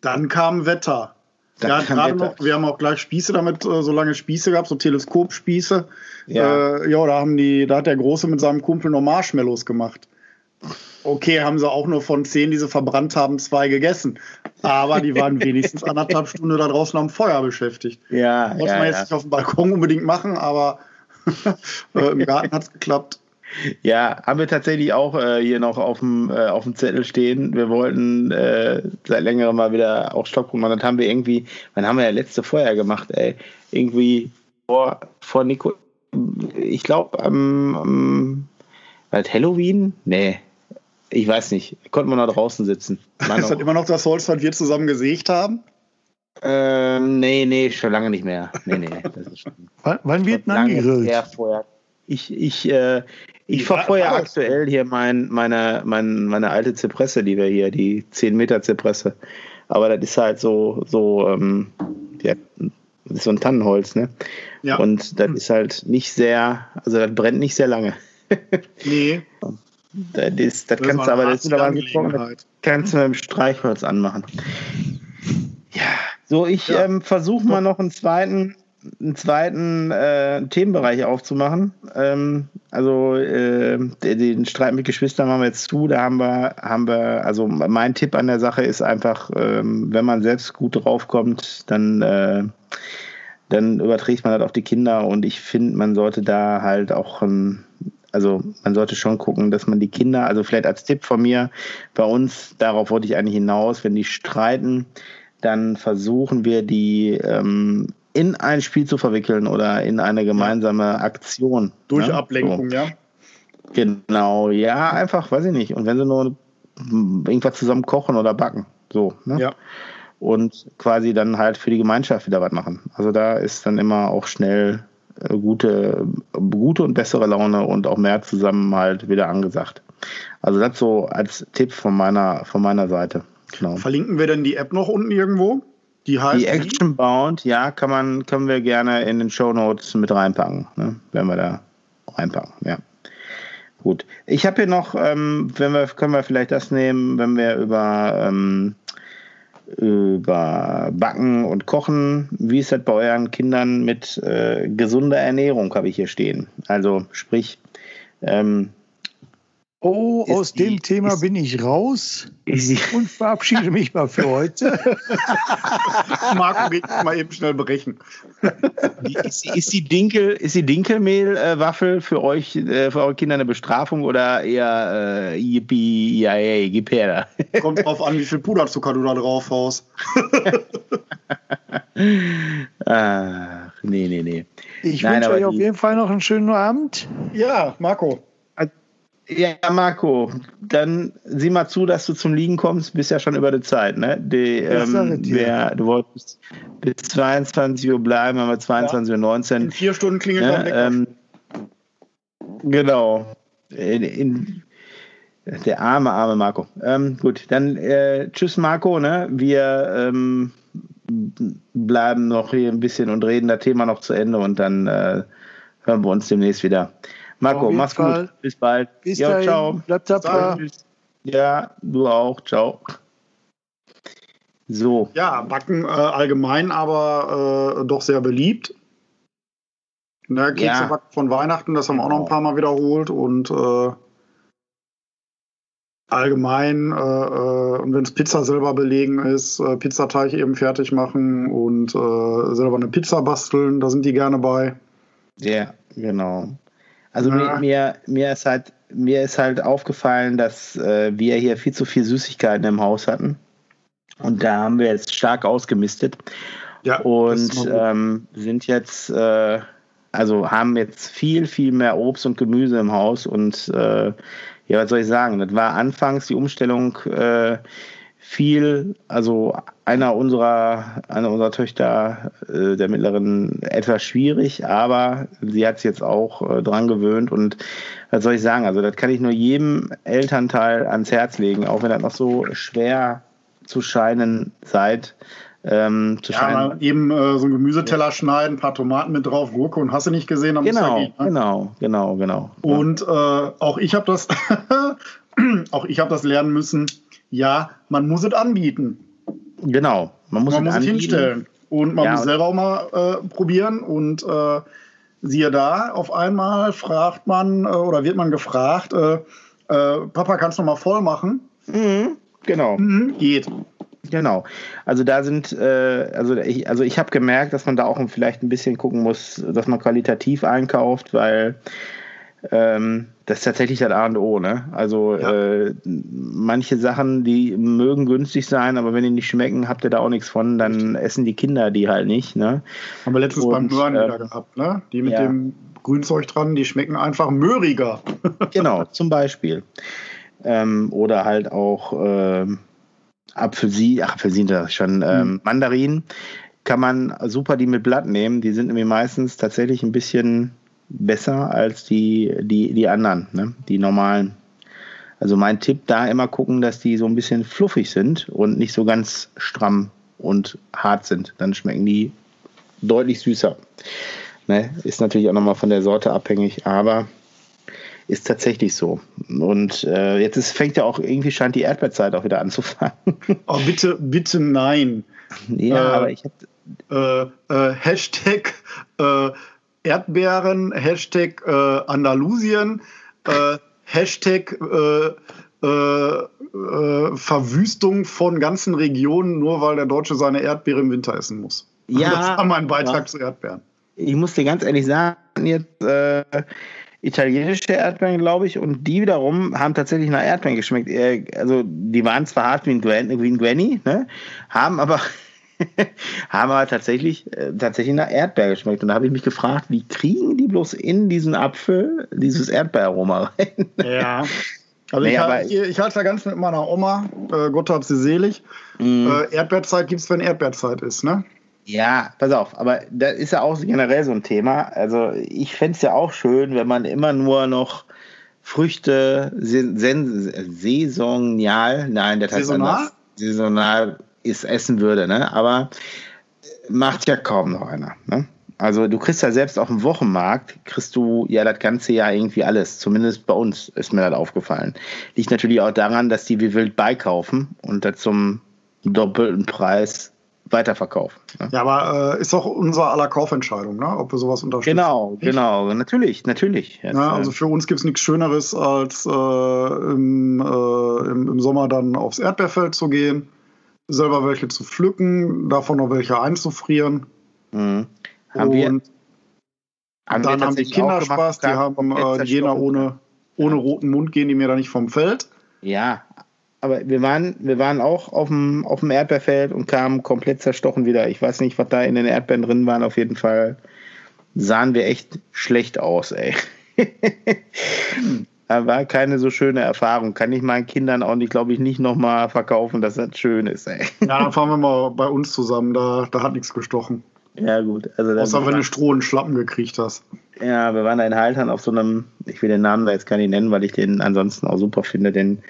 Dann kam Wetter. Dann ja, gerade noch, wir haben auch gleich Spieße damit, äh, so lange Spieße gehabt, so Teleskopspieße. Ja. Äh, ja, da haben die, da hat der Große mit seinem Kumpel noch Marshmallows gemacht. Okay, haben sie auch nur von zehn, die sie verbrannt haben, zwei gegessen. Aber die waren wenigstens <laughs> anderthalb Stunden da draußen am Feuer beschäftigt. Ja, Muss ja, man jetzt ja. nicht auf dem Balkon unbedingt machen, aber <laughs> äh, im Garten hat es geklappt. Ja, haben wir tatsächlich auch äh, hier noch auf dem, äh, auf dem Zettel stehen. Wir wollten äh, seit längerem mal wieder auch Stockbrot machen. Das haben wir irgendwie, wann haben wir ja letzte Feuer gemacht, ey? Irgendwie vor, vor Nico, ich glaube, am, am Halloween? Nee, ich weiß nicht. Konnten wir noch draußen sitzen. <laughs> War Ist das immer noch das Holz, was wir zusammen gesägt haben? ähm, nee, nee, schon lange nicht mehr. Nee, nee, das ist schon <laughs> Wann, wann wird her vorher. Ich, ich, äh, ich verfeuere aktuell hier mein, meine, mein, meine alte Zypresse, die wir hier, die 10 Meter Zypresse. Aber das ist halt so, so, ähm, ja, das ist so ein Tannenholz, ne? Ja. Und das ist halt nicht sehr, also das brennt nicht sehr lange. <laughs> nee, Das, das das kannst du aber, das ist aber Angelegenheit. kannst du mit dem Streichholz anmachen. Ja, so ich Ja. ähm, versuche mal noch einen zweiten, einen zweiten äh, Themenbereich aufzumachen. Ähm, also äh, den, Streit mit Geschwistern machen wir jetzt zu. Da haben wir, haben wir, also mein Tipp an der Sache ist einfach, ähm, wenn man selbst gut draufkommt, dann äh, dann überträgt man das auf die Kinder und ich finde, man sollte da halt auch ähm, also man sollte schon gucken, dass man die Kinder, also vielleicht als Tipp von mir, bei uns, darauf wollte ich eigentlich hinaus, wenn die streiten, dann versuchen wir die ähm, in ein Spiel zu verwickeln oder in eine gemeinsame Aktion. Durch ne? Ablenkung, ja. So, genau, ja, einfach, weiß ich nicht. Und wenn sie nur irgendwas zusammen kochen oder backen, so. Ne? Ja. und quasi dann halt für die Gemeinschaft wieder was machen. Also da ist dann immer auch schnell gute, gute und bessere Laune und auch mehr Zusammenhalt wieder angesagt. Also das so als Tipp von meiner, von meiner Seite. Genau. Verlinken wir denn die App noch unten irgendwo? Die heißt Die Action Bound, ja, kann man, können wir gerne in den Show Notes mit reinpacken, ne? wenn wir da reinpacken, ja. Gut. Ich habe hier noch, ähm, wenn wir, können wir vielleicht das nehmen, wenn wir über, ähm, über Backen und Kochen, wie ist das bei euren Kindern mit äh, gesunder Ernährung, habe ich hier stehen. Also sprich, ähm, Oh, aus die- dem Thema ist- bin ich raus und verabschiede mich mal für heute. <laughs> Marco geht mal eben schnell brechen. Die- Ist, ist die Dinkel, ist die Dinkelmehlwaffel für euch, äh, für eure Kinder eine Bestrafung oder eher äh, yippie, ja, ey, gib her da. Kommt drauf an, wie viel Puderzucker du da drauf haust. Ach, <laughs> nee, nee, nee. Ich Nein, wünsche euch auf jeden Fall noch einen schönen Abend. Ja, Marco. Ja, Marco, dann sieh mal zu, dass du zum Liegen kommst. Bist ja schon über die Zeit, ne? Die, ähm, wer, du wolltest bis 22 Uhr bleiben, haben wir 22.19 Uhr. In vier Stunden klingelt Ne, ähm, genau. In, in, der arme, arme Marco. Ähm, gut, dann äh, tschüss Marco. Ne? Wir ähm, bleiben noch hier ein bisschen und reden das Thema noch zu Ende und dann äh, hören wir uns demnächst wieder. Marco, mach's Fall. gut. Bis bald. Bis Jo, dahin. ciao. Bleibt tapfer. Tschüss. Ja, du auch. Ciao. So. Ja, Backen äh, allgemein, aber äh, doch sehr beliebt. Ne, Kekse Ja. backen von Weihnachten, das haben wir auch noch ein paar Mal wiederholt und äh, allgemein, äh, äh, und wenn es Pizza selber belegen ist, äh, Pizzateig eben fertig machen und äh, selber eine Pizza basteln, da sind die gerne bei. Ja, genau. Also Ja. mir, mir, mir, ist halt, mir ist halt aufgefallen, dass äh, wir hier viel zu viel Süßigkeiten im Haus hatten. Und da haben wir jetzt stark ausgemistet Ja, und ähm, sind jetzt, äh, also haben jetzt viel, viel mehr Obst und Gemüse im Haus. Und äh, ja, was soll ich sagen? Das war anfangs die Umstellung äh, viel, also einer unserer, einer unserer Töchter, äh, der mittleren, etwas schwierig, aber sie hat es jetzt auch äh, dran gewöhnt und was soll ich sagen? Also das kann ich nur jedem Elternteil ans Herz legen, auch wenn das noch so schwer zu scheinen seid. Ähm, zu ja, scheinen. eben äh, so einen Gemüseteller schneiden, ein paar Tomaten mit drauf, Gurke und hast du nicht gesehen, dann muss Genau, ja gehen, ne? genau, genau, genau. Und äh, auch ich habe das, <laughs> auch ich habe das lernen müssen. Ja, man muss es anbieten. Genau. Man muss, man es muss es hinstellen. Und man Ja, muss selber auch mal äh, probieren. Und äh, siehe da, auf einmal fragt man äh, oder wird man gefragt, äh, Äh, Papa, kannst du noch mal voll machen? Mhm, genau. Mhm, geht. Genau. Also da sind, äh, also ich, also ich habe gemerkt, dass man da auch vielleicht ein bisschen gucken muss, dass man qualitativ einkauft, weil ähm, das ist tatsächlich das A und O, ne? Also Ja. äh, manche Sachen, die mögen günstig sein, aber wenn die nicht schmecken, habt ihr da auch nichts von, dann essen die Kinder die halt nicht, ne? Haben wir letztens beim Und, Möhren äh, wieder gehabt, ne? Die mit ja. dem Grünzeug dran, die schmecken einfach möhriger. <laughs> Genau, zum Beispiel. Ähm, oder halt auch ähm, Apfelsin, ach, Apfelsin, das schon, ähm, Mandarinen kann man super die mit Blatt nehmen. Die sind nämlich meistens tatsächlich ein bisschen besser als die, die, die anderen, ne? die normalen. Also mein Tipp da immer gucken, dass die so ein bisschen fluffig sind und nicht so ganz stramm und hart sind. Dann schmecken die deutlich süßer. Ne? Ist natürlich auch nochmal von der Sorte abhängig, aber ist tatsächlich so. Und äh, jetzt ist, fängt ja auch, irgendwie scheint die Erdbeerzeit auch wieder anzufangen. <laughs> Oh, bitte, bitte nein. ja, Äh, aber ich habe Äh, äh, Hashtag äh, Erdbeeren, Hashtag äh, Andalusien, äh, Hashtag äh, äh, äh, Verwüstung von ganzen Regionen, nur weil der Deutsche seine Erdbeere im Winter essen muss. <laughs> Ja, das war mein Beitrag ja. zu Erdbeeren. ich muss dir ganz ehrlich sagen, jetzt äh, italienische Erdbeeren, glaube ich, und die wiederum haben tatsächlich nach Erdbeeren geschmeckt. Äh, Also die waren zwar hart wie ein, Gwen, wie ein Gwenny, ne? haben aber <laughs> haben aber tatsächlich, äh, tatsächlich nach Erdbeer geschmeckt. Und da habe ich mich gefragt, wie kriegen die bloß in diesen Apfel dieses Erdbeeraroma rein? Ja. <laughs> Also Nee, ich, halte, ich halte da ganz mit meiner Oma, äh, Gott hat sie selig. Mhm. Äh, Erdbeerzeit gibt es, wenn Erdbeerzeit ist, ne? Ja, pass auf, aber da ist ja auch generell so ein Thema. Also ich fände es ja auch schön, wenn man immer nur noch Früchte sen saisonal, nein, der heißt Saisonal? anders. Saisonal ist essen würde, ne? Aber macht ja kaum noch einer. Ne? Also du kriegst ja selbst auf dem Wochenmarkt, kriegst du ja das ganze Jahr irgendwie alles. Zumindest bei uns ist mir das aufgefallen. Liegt natürlich auch daran, dass die wie wild beikaufen und das zum doppelten Preis weiterverkaufen. Ne? Ja, aber äh, ist auch unser aller Kaufentscheidung, ne? ob wir sowas unterstützen. Genau, genau, natürlich, natürlich. Jetzt, Ja, also für uns gibt es nichts Schöneres, als äh, im, äh, im, im Sommer dann aufs Erdbeerfeld zu gehen, selber welche zu pflücken, davon noch welche einzufrieren. mh. haben wir, und haben wir dann haben die Kinder gemacht, Spaß, die haben äh, zerstochen. ohne, ohne roten Mund, gehen die mir da nicht vom Feld. Ja, aber wir waren, wir waren auch auf dem, auf dem Erdbeerfeld und kamen komplett zerstochen wieder. Ich weiß nicht, was da in den Erdbeeren drin waren. Auf jeden Fall sahen wir echt schlecht aus, ey. <laughs> War keine so schöne Erfahrung. Kann ich meinen Kindern auch nicht, glaube ich, nicht nochmal verkaufen, dass das schön ist, ey. Ja, dann fahren wir mal bei uns zusammen, da, da hat nichts gestochen. Ja, gut. Also, Außer wenn du Stroh und Schlappen gekriegt hast. Ja, wir waren da in Haltern auf so einem, ich will den Namen da jetzt gar nicht nennen, weil ich den ansonsten auch super finde, den,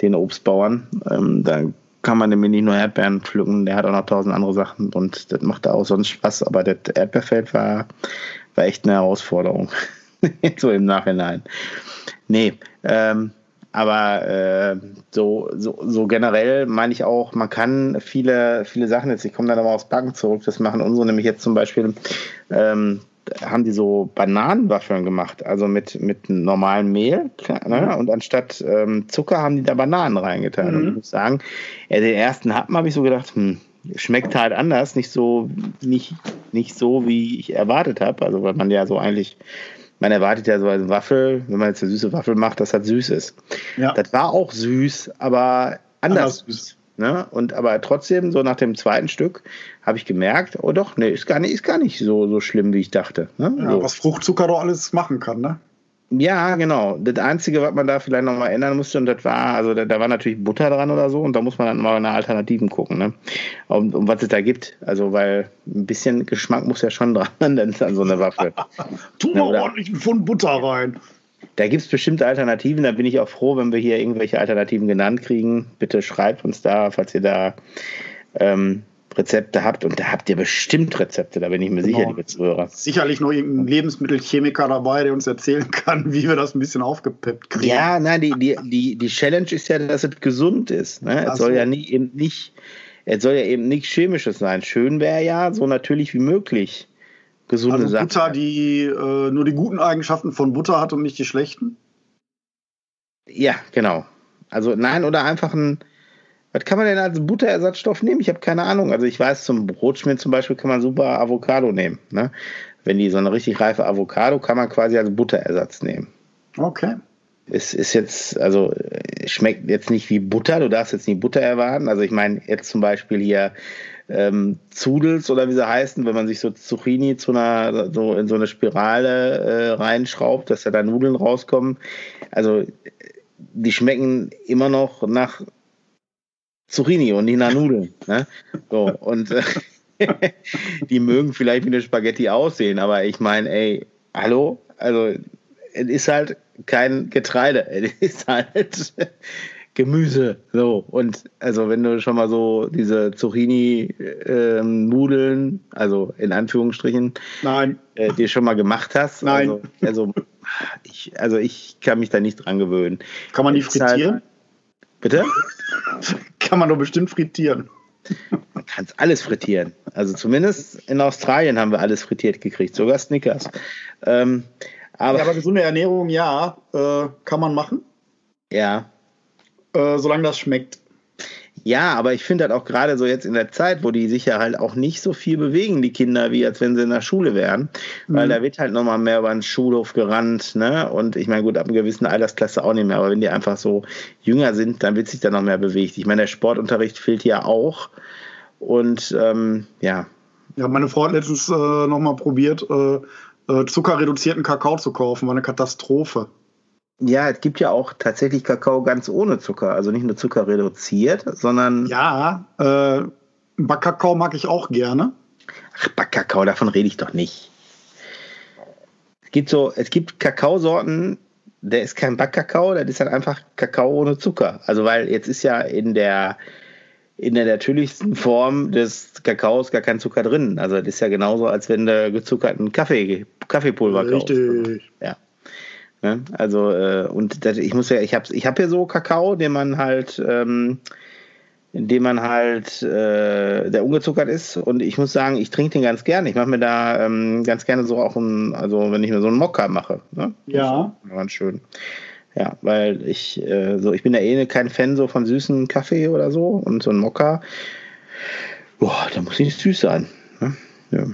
den Obstbauern. Ähm, da kann man nämlich nicht nur Erdbeeren pflücken, der hat auch noch tausend andere Sachen und das macht da auch sonst Spaß, aber das Erdbeerfeld war, war echt eine Herausforderung. <laughs> so im Nachhinein. Nee, ähm, aber äh, so, so, so generell meine ich auch, man kann viele, viele Sachen jetzt, ich komme dann nochmal aufs Backen zurück, das machen unsere nämlich jetzt zum Beispiel, ähm, haben die so Bananenwaffeln gemacht, also mit, mit normalem Mehl. Ne? Und anstatt ähm, Zucker haben die da Bananen reingetan. Und ich muss sagen, ja, den ersten Happen habe ich so gedacht, hm, schmeckt halt anders, nicht so, nicht, nicht so, wie ich erwartet habe. Also weil man ja so eigentlich, man erwartet ja so eine Waffel, wenn man jetzt eine süße Waffel macht, dass das süß ist. Ja. Das war auch süß, aber anders Anders süß. Ne? Und aber trotzdem, so nach dem zweiten Stück, habe ich gemerkt, oh doch, nee, ist gar nicht, ist gar nicht so, so schlimm, wie ich dachte. Ne? Ja, so. Was Fruchtzucker doch alles machen kann, ne? Ja, genau. Das Einzige, was man da vielleicht nochmal ändern musste, und das war, also da, da war natürlich Butter dran oder so, und da muss man dann mal nach Alternativen gucken, ne? Um, um was es da gibt. Also, weil ein bisschen Geschmack muss ja schon <laughs> dran dann an so eine Waffe. <laughs> Tu Ja, mal oder- ordentlich einen Pfund Butter rein. Da gibt es bestimmte Alternativen, da bin ich auch froh, wenn wir hier irgendwelche Alternativen genannt kriegen. Bitte schreibt uns da, falls ihr da ähm, Rezepte habt. Und da habt ihr bestimmt Rezepte, da bin ich mir sicher, Genau. liebe Zuhörer. Sicherlich noch irgendein Lebensmittelchemiker dabei, der uns erzählen kann, wie wir das ein bisschen aufgepeppt kriegen. Ja, nein, die, die, die, die Challenge ist ja, dass es gesund ist. Ne? Es soll so. ja nie, eben nicht, es soll ja eben nichts Chemisches sein. Schön wäre ja, so natürlich wie möglich, gesunde Also Sachen. Butter, die äh, nur die guten Eigenschaften von Butter hat und nicht die schlechten. Ja, genau. Also nein, oder einfach ein, was kann man denn als Butterersatzstoff nehmen? Ich habe keine Ahnung. Also ich weiß, zum Brotschmied zum Beispiel kann man super Avocado nehmen. Ne? Wenn die so eine richtig reife Avocado kann man quasi als Butterersatz nehmen. Okay. Es ist jetzt, also schmeckt jetzt nicht wie Butter, du darfst jetzt nicht Butter erwarten. Also ich meine, jetzt zum Beispiel hier ähm, Zudels oder wie sie heißen, wenn man sich so Zucchini zu einer, so in so eine Spirale äh, reinschraubt, dass da Nudeln rauskommen. Also die schmecken immer noch nach Zucchini und nach Nudeln. Ne? So, und äh, <laughs> die mögen vielleicht wie eine Spaghetti aussehen, aber ich meine, ey, hallo? Also, es ist halt kein Getreide, <laughs> es ist halt Gemüse. So, und also, wenn du schon mal so diese Zucchini-Nudeln, ähm, also in Anführungsstrichen, Nein. Äh, dir schon mal gemacht hast, Nein. also, also, ich, also ich kann mich da nicht dran gewöhnen. Kann man die halt- frittieren? Bitte? <laughs> Kann man doch bestimmt frittieren. Man kann es alles frittieren. Also zumindest in Australien haben wir alles frittiert gekriegt, sogar Snickers. Ähm, aber Ja, aber gesunde Ernährung, ja, äh, kann man machen, ja, äh, solange das schmeckt. Ja, aber ich finde halt auch gerade so jetzt in der Zeit, wo die sich ja halt auch nicht so viel bewegen, die Kinder, wie als wenn sie in der Schule wären, weil Mhm. da wird halt nochmal mehr über den Schulhof gerannt, ne? Und ich meine, gut, ab einer gewissen Altersklasse auch nicht mehr, aber wenn die einfach so jünger sind, dann wird sich da noch mehr bewegt. Ich meine, der Sportunterricht fehlt ja auch. Und ähm, ja, Ja, meine Frau hat letztens äh, nochmal probiert, äh, äh, zuckerreduzierten Kakao zu kaufen. War eine Katastrophe. Ja, es gibt ja auch tatsächlich Kakao ganz ohne Zucker. Also nicht nur Zucker reduziert, sondern Ja, äh, Backkakao mag ich auch gerne. ach, Backkakao, davon rede ich doch nicht. Es gibt so, es gibt Kakaosorten, der ist kein Backkakao, das ist halt einfach Kakao ohne Zucker. Also weil jetzt ist ja in der in der natürlichsten Form des Kakaos gar kein Zucker drin. Also das ist ja genauso, als wenn du gezuckerten Kaffee, Kaffeepulver kaufst. Richtig. Ja. Ne? Also, äh, und das, ich muss ja, ich habe ich hab hier so Kakao, den man halt, ähm, den man halt, äh, der ungezuckert ist. Und ich muss sagen, ich trinke den ganz gerne. Ich mache mir da ähm, ganz gerne so auch ein, also wenn ich mir so einen Mokka mache. Ne? Ja. Ganz schön. Ja, weil ich, äh, so, ich bin ja eh kein Fan so von süßen Kaffee oder so. Und so ein Mokka, boah, der muss nicht süß sein. Ne? Ja.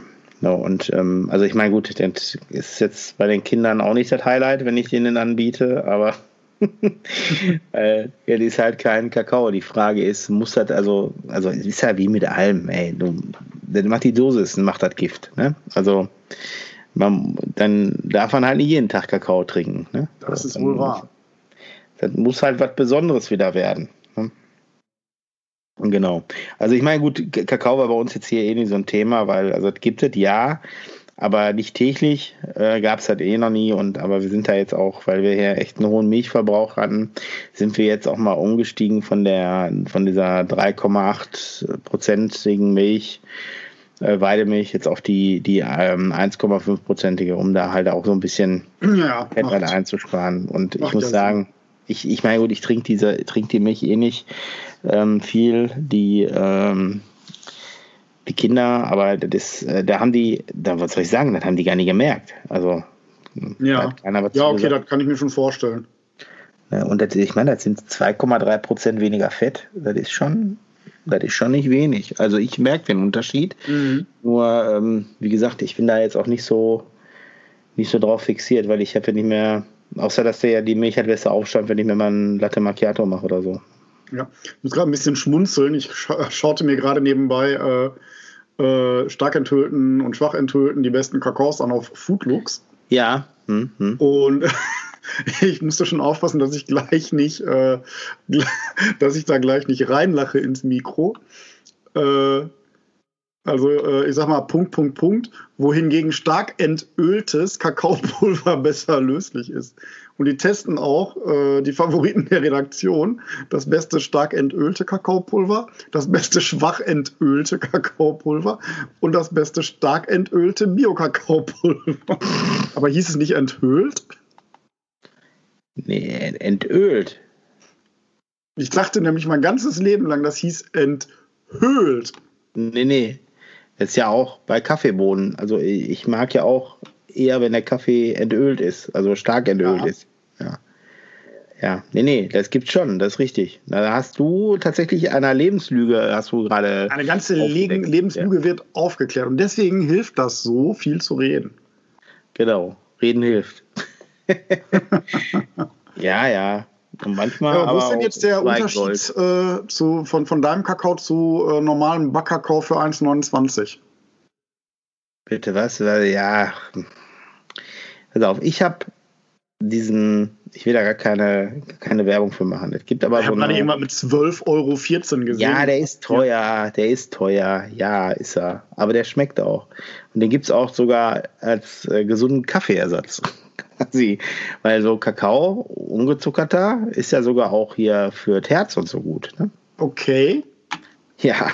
No, und ähm, also ich meine, gut, das ist jetzt bei den Kindern auch nicht das Highlight, wenn ich denen anbiete, aber <laughs> äh, ja, die ist halt kein Kakao. Die Frage ist, muss das also, also es ist ja wie mit allem, ey, du, dann macht die Dosis und macht das Gift, ne? Also man, dann darf man halt nicht jeden Tag Kakao trinken, ne? Das So, ist wohl wahr. Das muss halt was Besonderes wieder werden. Ne? Genau. Also ich meine, gut, Kakao war bei uns jetzt hier eh nicht so ein Thema, weil, also es gibt es ja, aber nicht täglich, äh, gab es halt eh noch nie. Und aber wir sind da jetzt auch, weil wir hier echt einen hohen Milchverbrauch hatten, sind wir jetzt auch mal umgestiegen von der, von dieser 3,8 prozentigen Milch, äh, Weidemilch jetzt auf die, die ähm, 1,5 prozentige, um da halt auch so ein bisschen Ja, Fett einzusparen. Und ich muss sagen, ich, ich meine, gut, ich trinke diese, trinke die Milch eh nicht ähm, viel. Die, ähm, die Kinder, aber das, äh, da haben die, da, was soll ich sagen, das haben die gar nicht gemerkt. Also, Ja. ja, okay, das kann ich mir schon vorstellen. Und das, ich meine, das sind 2,3 Prozent weniger Fett. Das ist schon, das ist schon nicht wenig. Also ich merke den Unterschied. Nur, ähm, wie gesagt, ich bin da jetzt auch nicht so, nicht so drauf fixiert, weil ich habe ja nicht mehr, außer dass der ja die Milch halt besser aufstand, wenn ich mir mal ein Latte Macchiato mache oder so. Ja. Ich muss gerade ein bisschen schmunzeln. Ich scha schaute mir gerade nebenbei äh, äh, stark enthüllten und schwach enthüllten die besten Kakaos an auf Foodlooks. Ja, hm, hm. Und <laughs> ich musste schon aufpassen, dass ich gleich nicht, äh, <laughs> dass ich da gleich nicht reinlache ins Mikro. Äh, also äh, ich sag mal Punkt, Punkt, Punkt, wohingegen stark entöltes Kakaopulver <laughs> besser löslich ist. Und die testen auch äh, die Favoriten der Redaktion. Das beste stark entölte Kakaopulver, das beste schwach entölte Kakaopulver und das beste stark entölte Bio-Kakaopulver. <laughs> Aber hieß es nicht enthüllt? Nee, entölt. Ich dachte nämlich mein ganzes Leben lang, das hieß enthüllt. Nee, nee. Ist ja auch bei Kaffeebohnen. Also ich mag ja auch eher, wenn der Kaffee entölt ist, also stark entölt Ja. ist. Ja. ja. Nee, nee, das gibt's schon, das ist richtig. Da hast du tatsächlich einer Lebenslüge, hast du gerade. Eine ganze Leben, Lebenslüge ja. wird aufgeklärt. Und deswegen hilft das so, viel zu reden. Genau, reden hilft. <laughs> ja, ja. Manchmal. Ja, wo ist denn jetzt der Unterschied äh, zu, von, von deinem Kakao zu äh, normalem Backkakao für 1,29? Bitte was? Ja. Pass auf, ich habe diesen, ich will da gar keine, keine Werbung für machen. Es gibt aber ich so habe gerade jemand mit 12,14 Euro gesehen. Ja, der ist teuer, ja. der ist teuer. Ja, ist er. Aber der schmeckt auch. Und den gibt es auch sogar als äh, gesunden Kaffeeersatz. Quasi. Weil so Kakao, ungezuckerter, ist ja sogar auch hier für das Herz und so gut. Ne? Okay. Ja.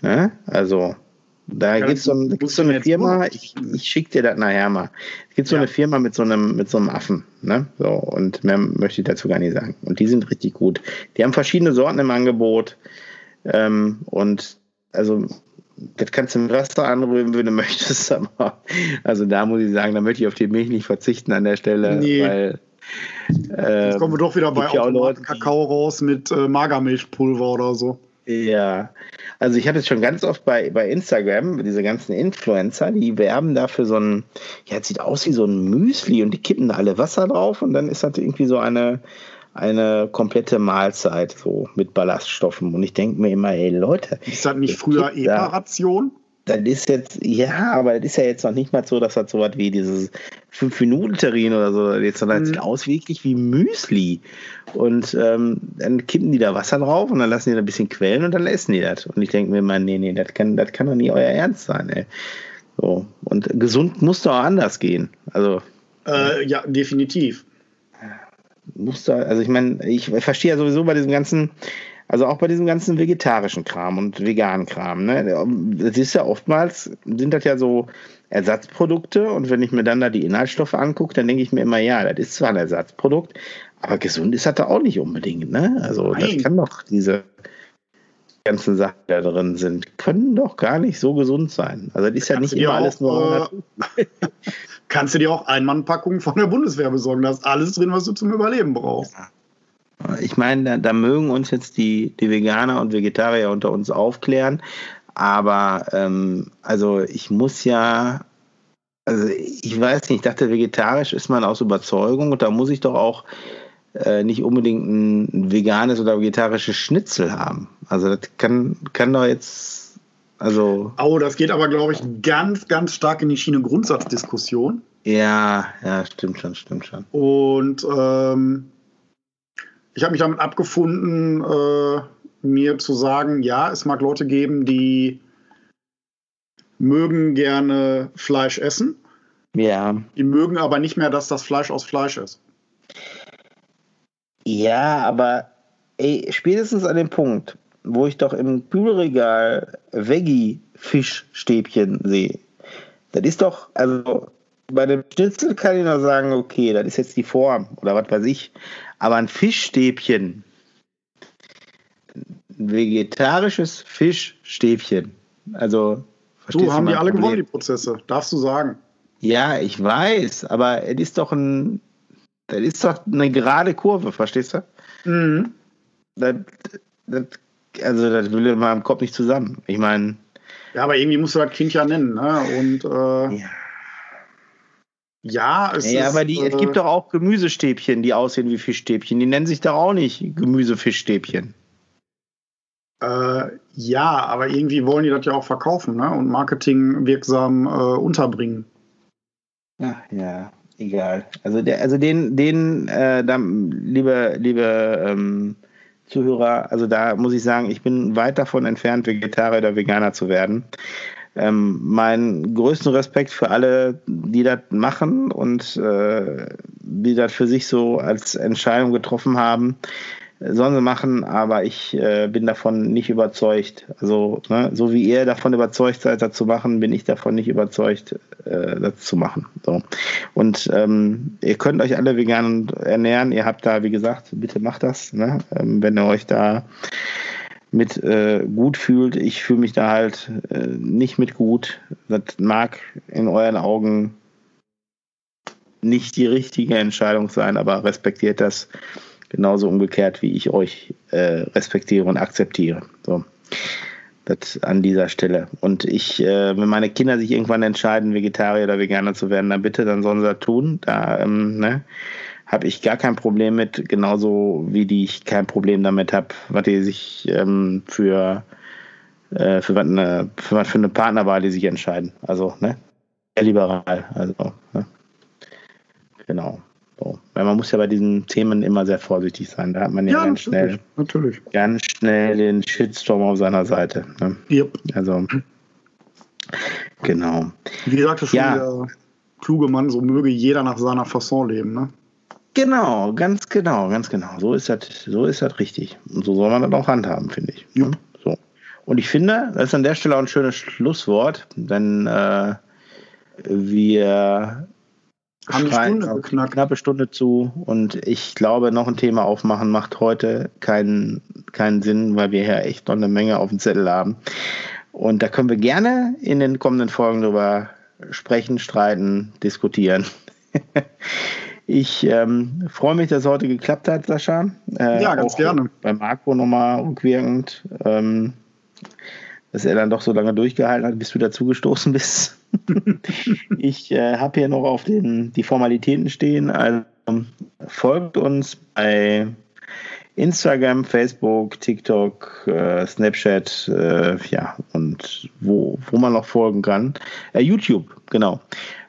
Ne? Also, da gibt es so, so eine Firma, ich, ich schicke dir das nachher mal. Es gibt so ja. eine Firma mit so einem, mit so einem Affen, ne? So, und mehr möchte ich dazu gar nicht sagen. Und die sind richtig gut. Die haben verschiedene Sorten im Angebot. Ähm, und also das kannst du mit Wasser anrühren, wenn du <laughs> möchtest, aber also da muss ich sagen, da möchte ich auf die Milch nicht verzichten an der Stelle, nee. weil äh, Jetzt kommen wir doch wieder bei Leute, Kakao raus mit äh, Magermilchpulver oder so. Ja, also ich hatte es schon ganz oft bei, bei Instagram, diese ganzen Influencer, die werben da für so ein, ja, es sieht aus wie so ein Müsli und die kippen da alle Wasser drauf und dann ist das irgendwie so eine, eine komplette Mahlzeit so mit Ballaststoffen. Und ich denke mir immer, ey Leute. Ist das nicht früher EPA-Ration? Das ist jetzt, ja, aber das ist ja jetzt noch nicht mal so, dass das so was wie dieses 5-Minuten-Terrin oder so, jetzt, sondern mhm. sieht aus wirklich wie Müsli. Und ähm, dann kippen die da Wasser drauf und dann lassen die da ein bisschen quellen und dann essen die das. Und ich denke mir immer, nee, nee, das kann, das kann doch nie euer Ernst sein, ey. So. Und gesund muss doch auch anders gehen. Also. Äh, ja, definitiv muss da, also ich meine, ich verstehe ja sowieso bei diesem ganzen, also auch bei diesem ganzen vegetarischen Kram und veganen Kram, ne? Das ist ja oftmals, sind das ja so Ersatzprodukte und wenn ich mir dann da die Inhaltsstoffe angucke, dann denke ich mir immer, ja, das ist zwar ein Ersatzprodukt, aber gesund ist das da auch nicht unbedingt, ne? Also Nein. das kann doch diese ganzen Sachen, die da drin sind, können doch gar nicht so gesund sein. Also das ist ja nicht immer alles nur. <laughs> Kannst du dir auch Einmannpackungen von der Bundeswehr besorgen. Da ist alles drin, was du zum Überleben brauchst. Ich meine, da, da, mögen uns jetzt die, die Veganer und Vegetarier unter uns aufklären, aber ähm, also ich muss ja, also ich weiß nicht, ich dachte, vegetarisch ist man aus Überzeugung und da muss ich doch auch äh, nicht unbedingt ein veganes oder vegetarisches Schnitzel haben. Also das kann, kann doch jetzt also. Oh, das geht aber, glaube ich, ganz, ganz stark in die Schiene Grundsatzdiskussion. Ja, ja, stimmt schon, stimmt schon. Und ähm, ich habe mich damit abgefunden, äh, mir zu sagen, ja, es mag Leute geben, die mögen gerne Fleisch essen. Ja. Die mögen aber nicht mehr, dass das Fleisch aus Fleisch ist. Ja, aber ey, spätestens an dem Punkt, wo ich doch im Kühlregal Veggie-Fischstäbchen sehe. Das ist doch, also bei dem Schnitzel kann ich noch sagen, okay, das ist jetzt die Form oder was weiß ich. Aber ein Fischstäbchen, ein vegetarisches Fischstäbchen, also Du, haben die alle Problem? gewonnen, die Prozesse, darfst du sagen. Ja, ich weiß, aber es ist doch ein, das ist doch eine gerade Kurve, verstehst du? Mhm. Das, das also das will in meinem Kopf nicht zusammen. Ich meine. Ja, aber irgendwie musst du das Kind ja nennen, ne? Und äh, ja. Ja, es ja, ist, aber die, äh, es gibt doch auch Gemüsestäbchen, die aussehen wie Fischstäbchen. Die nennen sich doch auch nicht Gemüsefischstäbchen. Äh, ja, aber irgendwie wollen die das ja auch verkaufen ne? und marketingwirksam äh, unterbringen. Ach, ja, egal. Also, der, also den, den äh, dann, liebe, liebe ähm, Zuhörer, also da muss ich sagen, ich bin weit davon entfernt, Vegetarier oder Veganer zu werden. Ähm, meinen größten Respekt für alle, die das machen und äh, die das für sich so als Entscheidung getroffen haben sollen sie machen, aber ich äh, bin davon nicht überzeugt. Also, ne, so wie ihr davon überzeugt seid, das zu machen, bin ich davon nicht überzeugt, äh, das zu machen. So. Und ähm, ihr könnt euch alle vegan ernähren. Ihr habt da, wie gesagt, bitte macht das, ne? ähm, wenn ihr euch da mit äh, gut fühlt. Ich fühle mich da halt äh, nicht mit gut. Das mag in euren Augen nicht die richtige Entscheidung sein, aber respektiert das genauso umgekehrt, wie ich euch äh, respektiere und akzeptiere. So. Das an dieser Stelle. Und ich, äh, wenn meine Kinder sich irgendwann entscheiden, Vegetarier oder Veganer zu werden, dann bitte, dann sollen sie das tun. Da ähm, ne, habe ich gar kein Problem mit, genauso wie die ich kein Problem damit habe, was die sich ähm, für, äh, für, eine, für für eine Partnerwahl die sich entscheiden. Also, ne? Sehr liberal. Also, ne? Genau. So. Weil man muss ja bei diesen Themen immer sehr vorsichtig sein. Da hat man ja, ja ganz schnell, natürlich. ganz schnell den Shitstorm auf seiner Seite. Ne? Yep. Also genau. Wie gesagt, schon ja. der kluge Mann, so möge jeder nach seiner Fasson leben, ne? Genau, ganz genau, ganz genau. So ist das, so ist das richtig. Und so soll man das auch handhaben, finde ich. Ja. So. Und ich finde, das ist an der Stelle auch ein schönes Schlusswort, denn äh, wir haben die Stunde geknackt. Knappe Stunde zu und ich glaube, noch ein Thema aufmachen macht heute keinen, keinen Sinn, weil wir ja echt noch eine Menge auf dem Zettel haben. Und da können wir gerne in den kommenden Folgen drüber sprechen, streiten, diskutieren. <laughs> ich ähm, freue mich, dass es heute geklappt hat, Sascha. Äh, ja, ganz gerne. Bei Marco nochmal rückwirkend. Ähm, dass er dann doch so lange durchgehalten hat, bis du dazugestoßen bist. <laughs> ich äh, habe hier noch auf den, die Formalitäten stehen. Also folgt uns bei Instagram, Facebook, TikTok, äh, Snapchat, äh, ja, und wo, wo man noch folgen kann. Äh, YouTube, genau.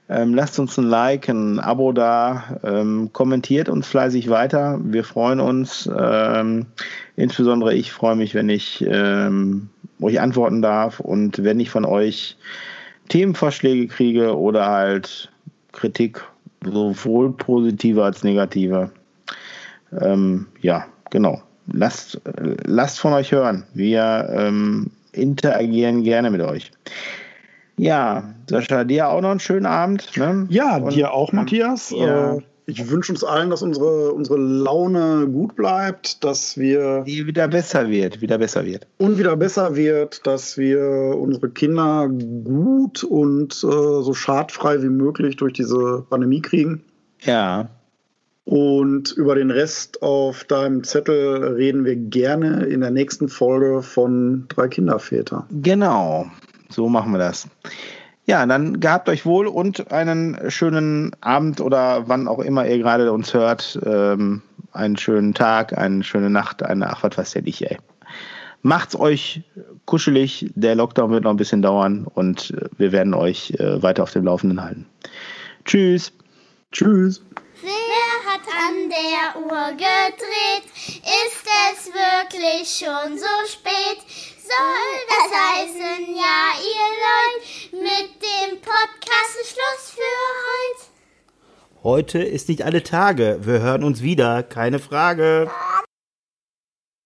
Ähm, lasst uns ein Like, ein Abo da, ähm, kommentiert uns fleißig weiter. Wir freuen uns. Ähm, insbesondere ich freue mich, wenn ich ähm, euch antworten darf und wenn ich von euch Themenvorschläge kriege oder halt Kritik, sowohl positive als negative. Ähm, ja, genau. Lasst, lasst von euch hören. Wir ähm, interagieren gerne mit euch. Ja, Sascha, dir auch noch einen schönen Abend. Ne? Ja, und dir auch, Matthias. Ja. Äh, ich wünsche uns allen, dass unsere, unsere Laune gut bleibt, dass wir. Die wieder besser wird, wieder besser wird. Und wieder besser wird, dass wir unsere Kinder gut und äh, so schadfrei wie möglich durch diese Pandemie kriegen. Ja. Und über den Rest auf deinem Zettel reden wir gerne in der nächsten Folge von Drei Kinderväter. Genau, so machen wir das. Ja, dann gehabt euch wohl und einen schönen Abend oder wann auch immer ihr gerade uns hört. Ähm, einen schönen Tag, eine schöne Nacht, eine ach, was weiß der nicht, ey. Macht's euch kuschelig. Der Lockdown wird noch ein bisschen dauern und wir werden euch äh, weiter auf dem Laufenden halten. Tschüss. Tschüss. Wer hat an der Uhr gedreht? Ist es wirklich schon so spät? Soll das heißen, ja, ihr Leute, mit dem Podcast ist Schluss für heute. Heute ist nicht alle Tage. Wir hören uns wieder, keine Frage.